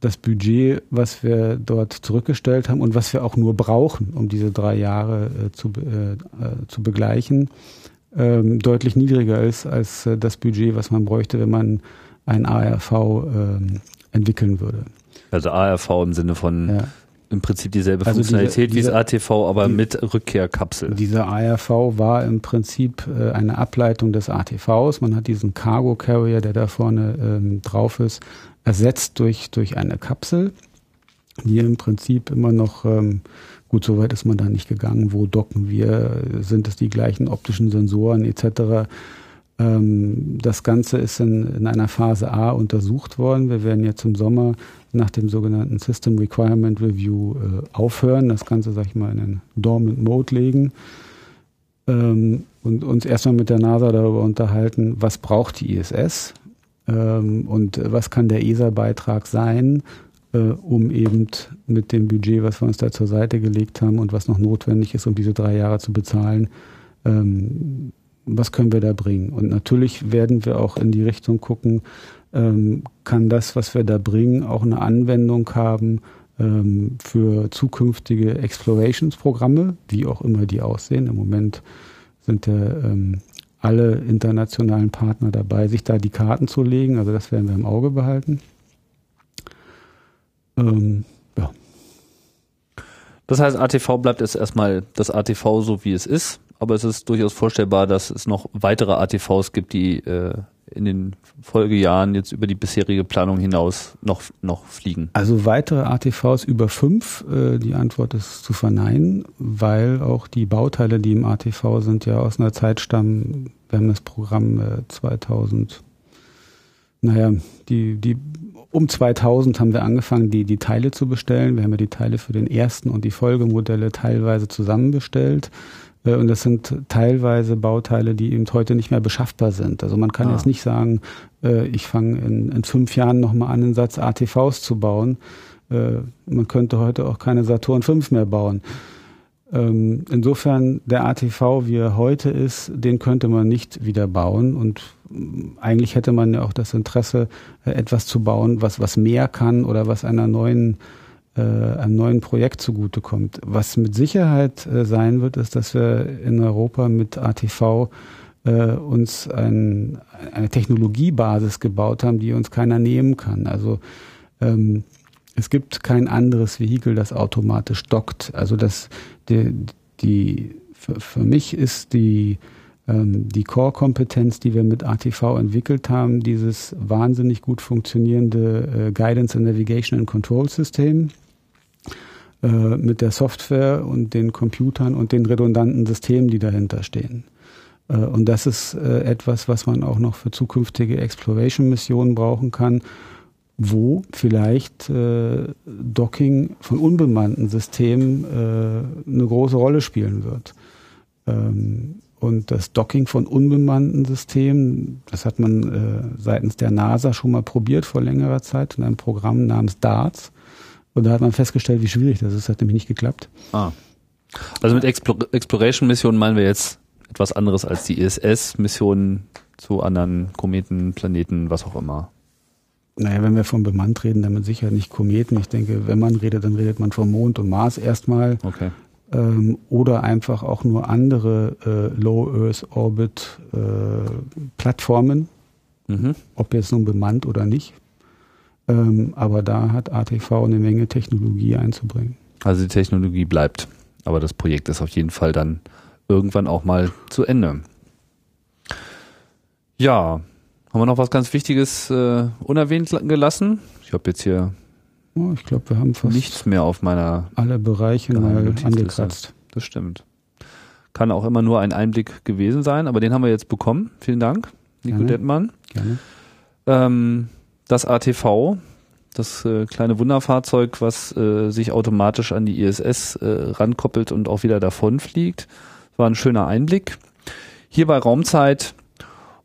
das Budget, was wir dort zurückgestellt haben und was wir auch nur brauchen, um diese drei Jahre zu, zu begleichen, ähm, deutlich niedriger ist als äh, das Budget, was man bräuchte, wenn man ein ARV ähm, entwickeln würde. Also ARV im Sinne von ja. im Prinzip dieselbe also Funktionalität diese, diese, wie das ATV, aber die, mit Rückkehrkapsel. Dieser ARV war im Prinzip äh, eine Ableitung des ATVs. Man hat diesen Cargo Carrier, der da vorne ähm, drauf ist, ersetzt durch, durch eine Kapsel, die im Prinzip immer noch ähm, Gut, so weit ist man da nicht gegangen. Wo docken wir? Sind es die gleichen optischen Sensoren etc.? Ähm, das Ganze ist in, in einer Phase A untersucht worden. Wir werden jetzt im Sommer nach dem sogenannten System Requirement Review äh, aufhören, das Ganze, sag ich mal, in den Dormant Mode legen ähm, und uns erstmal mit der NASA darüber unterhalten, was braucht die ISS ähm, und was kann der ESA-Beitrag sein äh, um eben mit dem Budget, was wir uns da zur Seite gelegt haben und was noch notwendig ist, um diese drei Jahre zu bezahlen, ähm, was können wir da bringen? Und natürlich werden wir auch in die Richtung gucken, kann das, was wir da bringen, auch eine Anwendung haben ähm, für zukünftige Explorations-Programme, wie auch immer die aussehen. Im Moment sind ja ähm, alle internationalen Partner dabei, sich da die Karten zu legen. Also das werden wir im Auge behalten. Ähm, ja. Das heißt, ATV bleibt jetzt erstmal das ATV so wie es ist, aber es ist durchaus vorstellbar, dass es noch weitere ATVs gibt, die äh, in den Folgejahren jetzt über die bisherige Planung hinaus noch, noch fliegen? Also weitere ATVs über fünf, äh, die Antwort ist zu verneinen, weil auch die Bauteile, die im ATV sind, ja aus einer Zeit stammen. Wir haben das Programm äh, 2000, naja, die, die um 2000 haben wir angefangen, die, die Teile zu bestellen. Wir haben ja die Teile für den ersten und die Folgemodelle teilweise zusammenbestellt. Äh, und das sind teilweise Bauteile, die eben heute nicht mehr beschaffbar sind. Also man kann ah. jetzt nicht sagen, äh, ich fange in, in fünf Jahren nochmal an, einen Satz ATVs zu bauen. Äh, man könnte heute auch keine Saturn 5 mehr bauen. Ähm, insofern der ATV, wie er heute ist, den könnte man nicht wieder bauen und mm, eigentlich hätte man ja auch das Interesse, äh, etwas zu bauen, was, was mehr kann oder was einer neuen, äh, einem neuen Projekt zugutekommt. Was mit Sicherheit äh, sein wird, ist, dass wir in Europa mit ATV äh, uns ein, eine Technologiebasis gebaut haben, die uns keiner nehmen kann. Also ähm, es gibt kein anderes Vehikel, das automatisch dockt. Also das, die, die für, für mich ist die, ähm, die Core-Kompetenz, die wir mit ATV entwickelt haben, dieses wahnsinnig gut funktionierende äh, Guidance and Navigation and Control System äh, mit der Software und den Computern und den redundanten Systemen, die dahinter stehen. Äh, und das ist äh, etwas, was man auch noch für zukünftige Exploration-Missionen brauchen kann wo vielleicht äh, Docking von unbemannten Systemen äh, eine große Rolle spielen wird. Ähm, und das Docking von unbemannten Systemen, das hat man äh, seitens der NASA schon mal probiert vor längerer Zeit in einem Programm namens DARTS. Und da hat man festgestellt, wie schwierig das ist. Das hat nämlich nicht geklappt. Ah. Also mit Exploration-Missionen meinen wir jetzt etwas anderes als die ISS-Missionen zu anderen Kometen, Planeten, was auch immer. Naja, wenn wir von bemannt reden, damit sicher nicht Kometen. Ich denke, wenn man redet, dann redet man vom Mond und Mars erstmal. Okay. Ähm, oder einfach auch nur andere äh, Low Earth Orbit äh, Plattformen, mhm. ob jetzt nun bemannt oder nicht. Ähm, aber da hat ATV eine Menge Technologie einzubringen. Also die Technologie bleibt, aber das Projekt ist auf jeden Fall dann irgendwann auch mal zu Ende. Ja, haben wir noch was ganz Wichtiges äh, unerwähnt gelassen? Ich habe jetzt hier oh, ich glaube, wir haben fast nichts mehr auf meiner alle Bereiche mal angekratzt. Das stimmt. Kann auch immer nur ein Einblick gewesen sein, aber den haben wir jetzt bekommen. Vielen Dank, Nico Gerne. Dettmann. Gerne. Ähm, das ATV, das äh, kleine Wunderfahrzeug, was äh, sich automatisch an die ISS äh, rankoppelt und auch wieder davonfliegt. War ein schöner Einblick. Hier bei Raumzeit.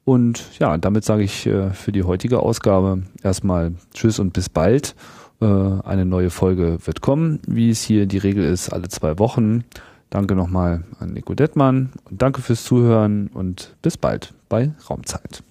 Und ja, damit sage ich äh, für die heutige Ausgabe erstmal Tschüss und bis bald. Äh, eine neue Folge wird kommen, wie es hier die Regel ist, alle zwei Wochen. Danke nochmal an Nico Dettmann und danke fürs Zuhören und bis bald bei Raumzeit.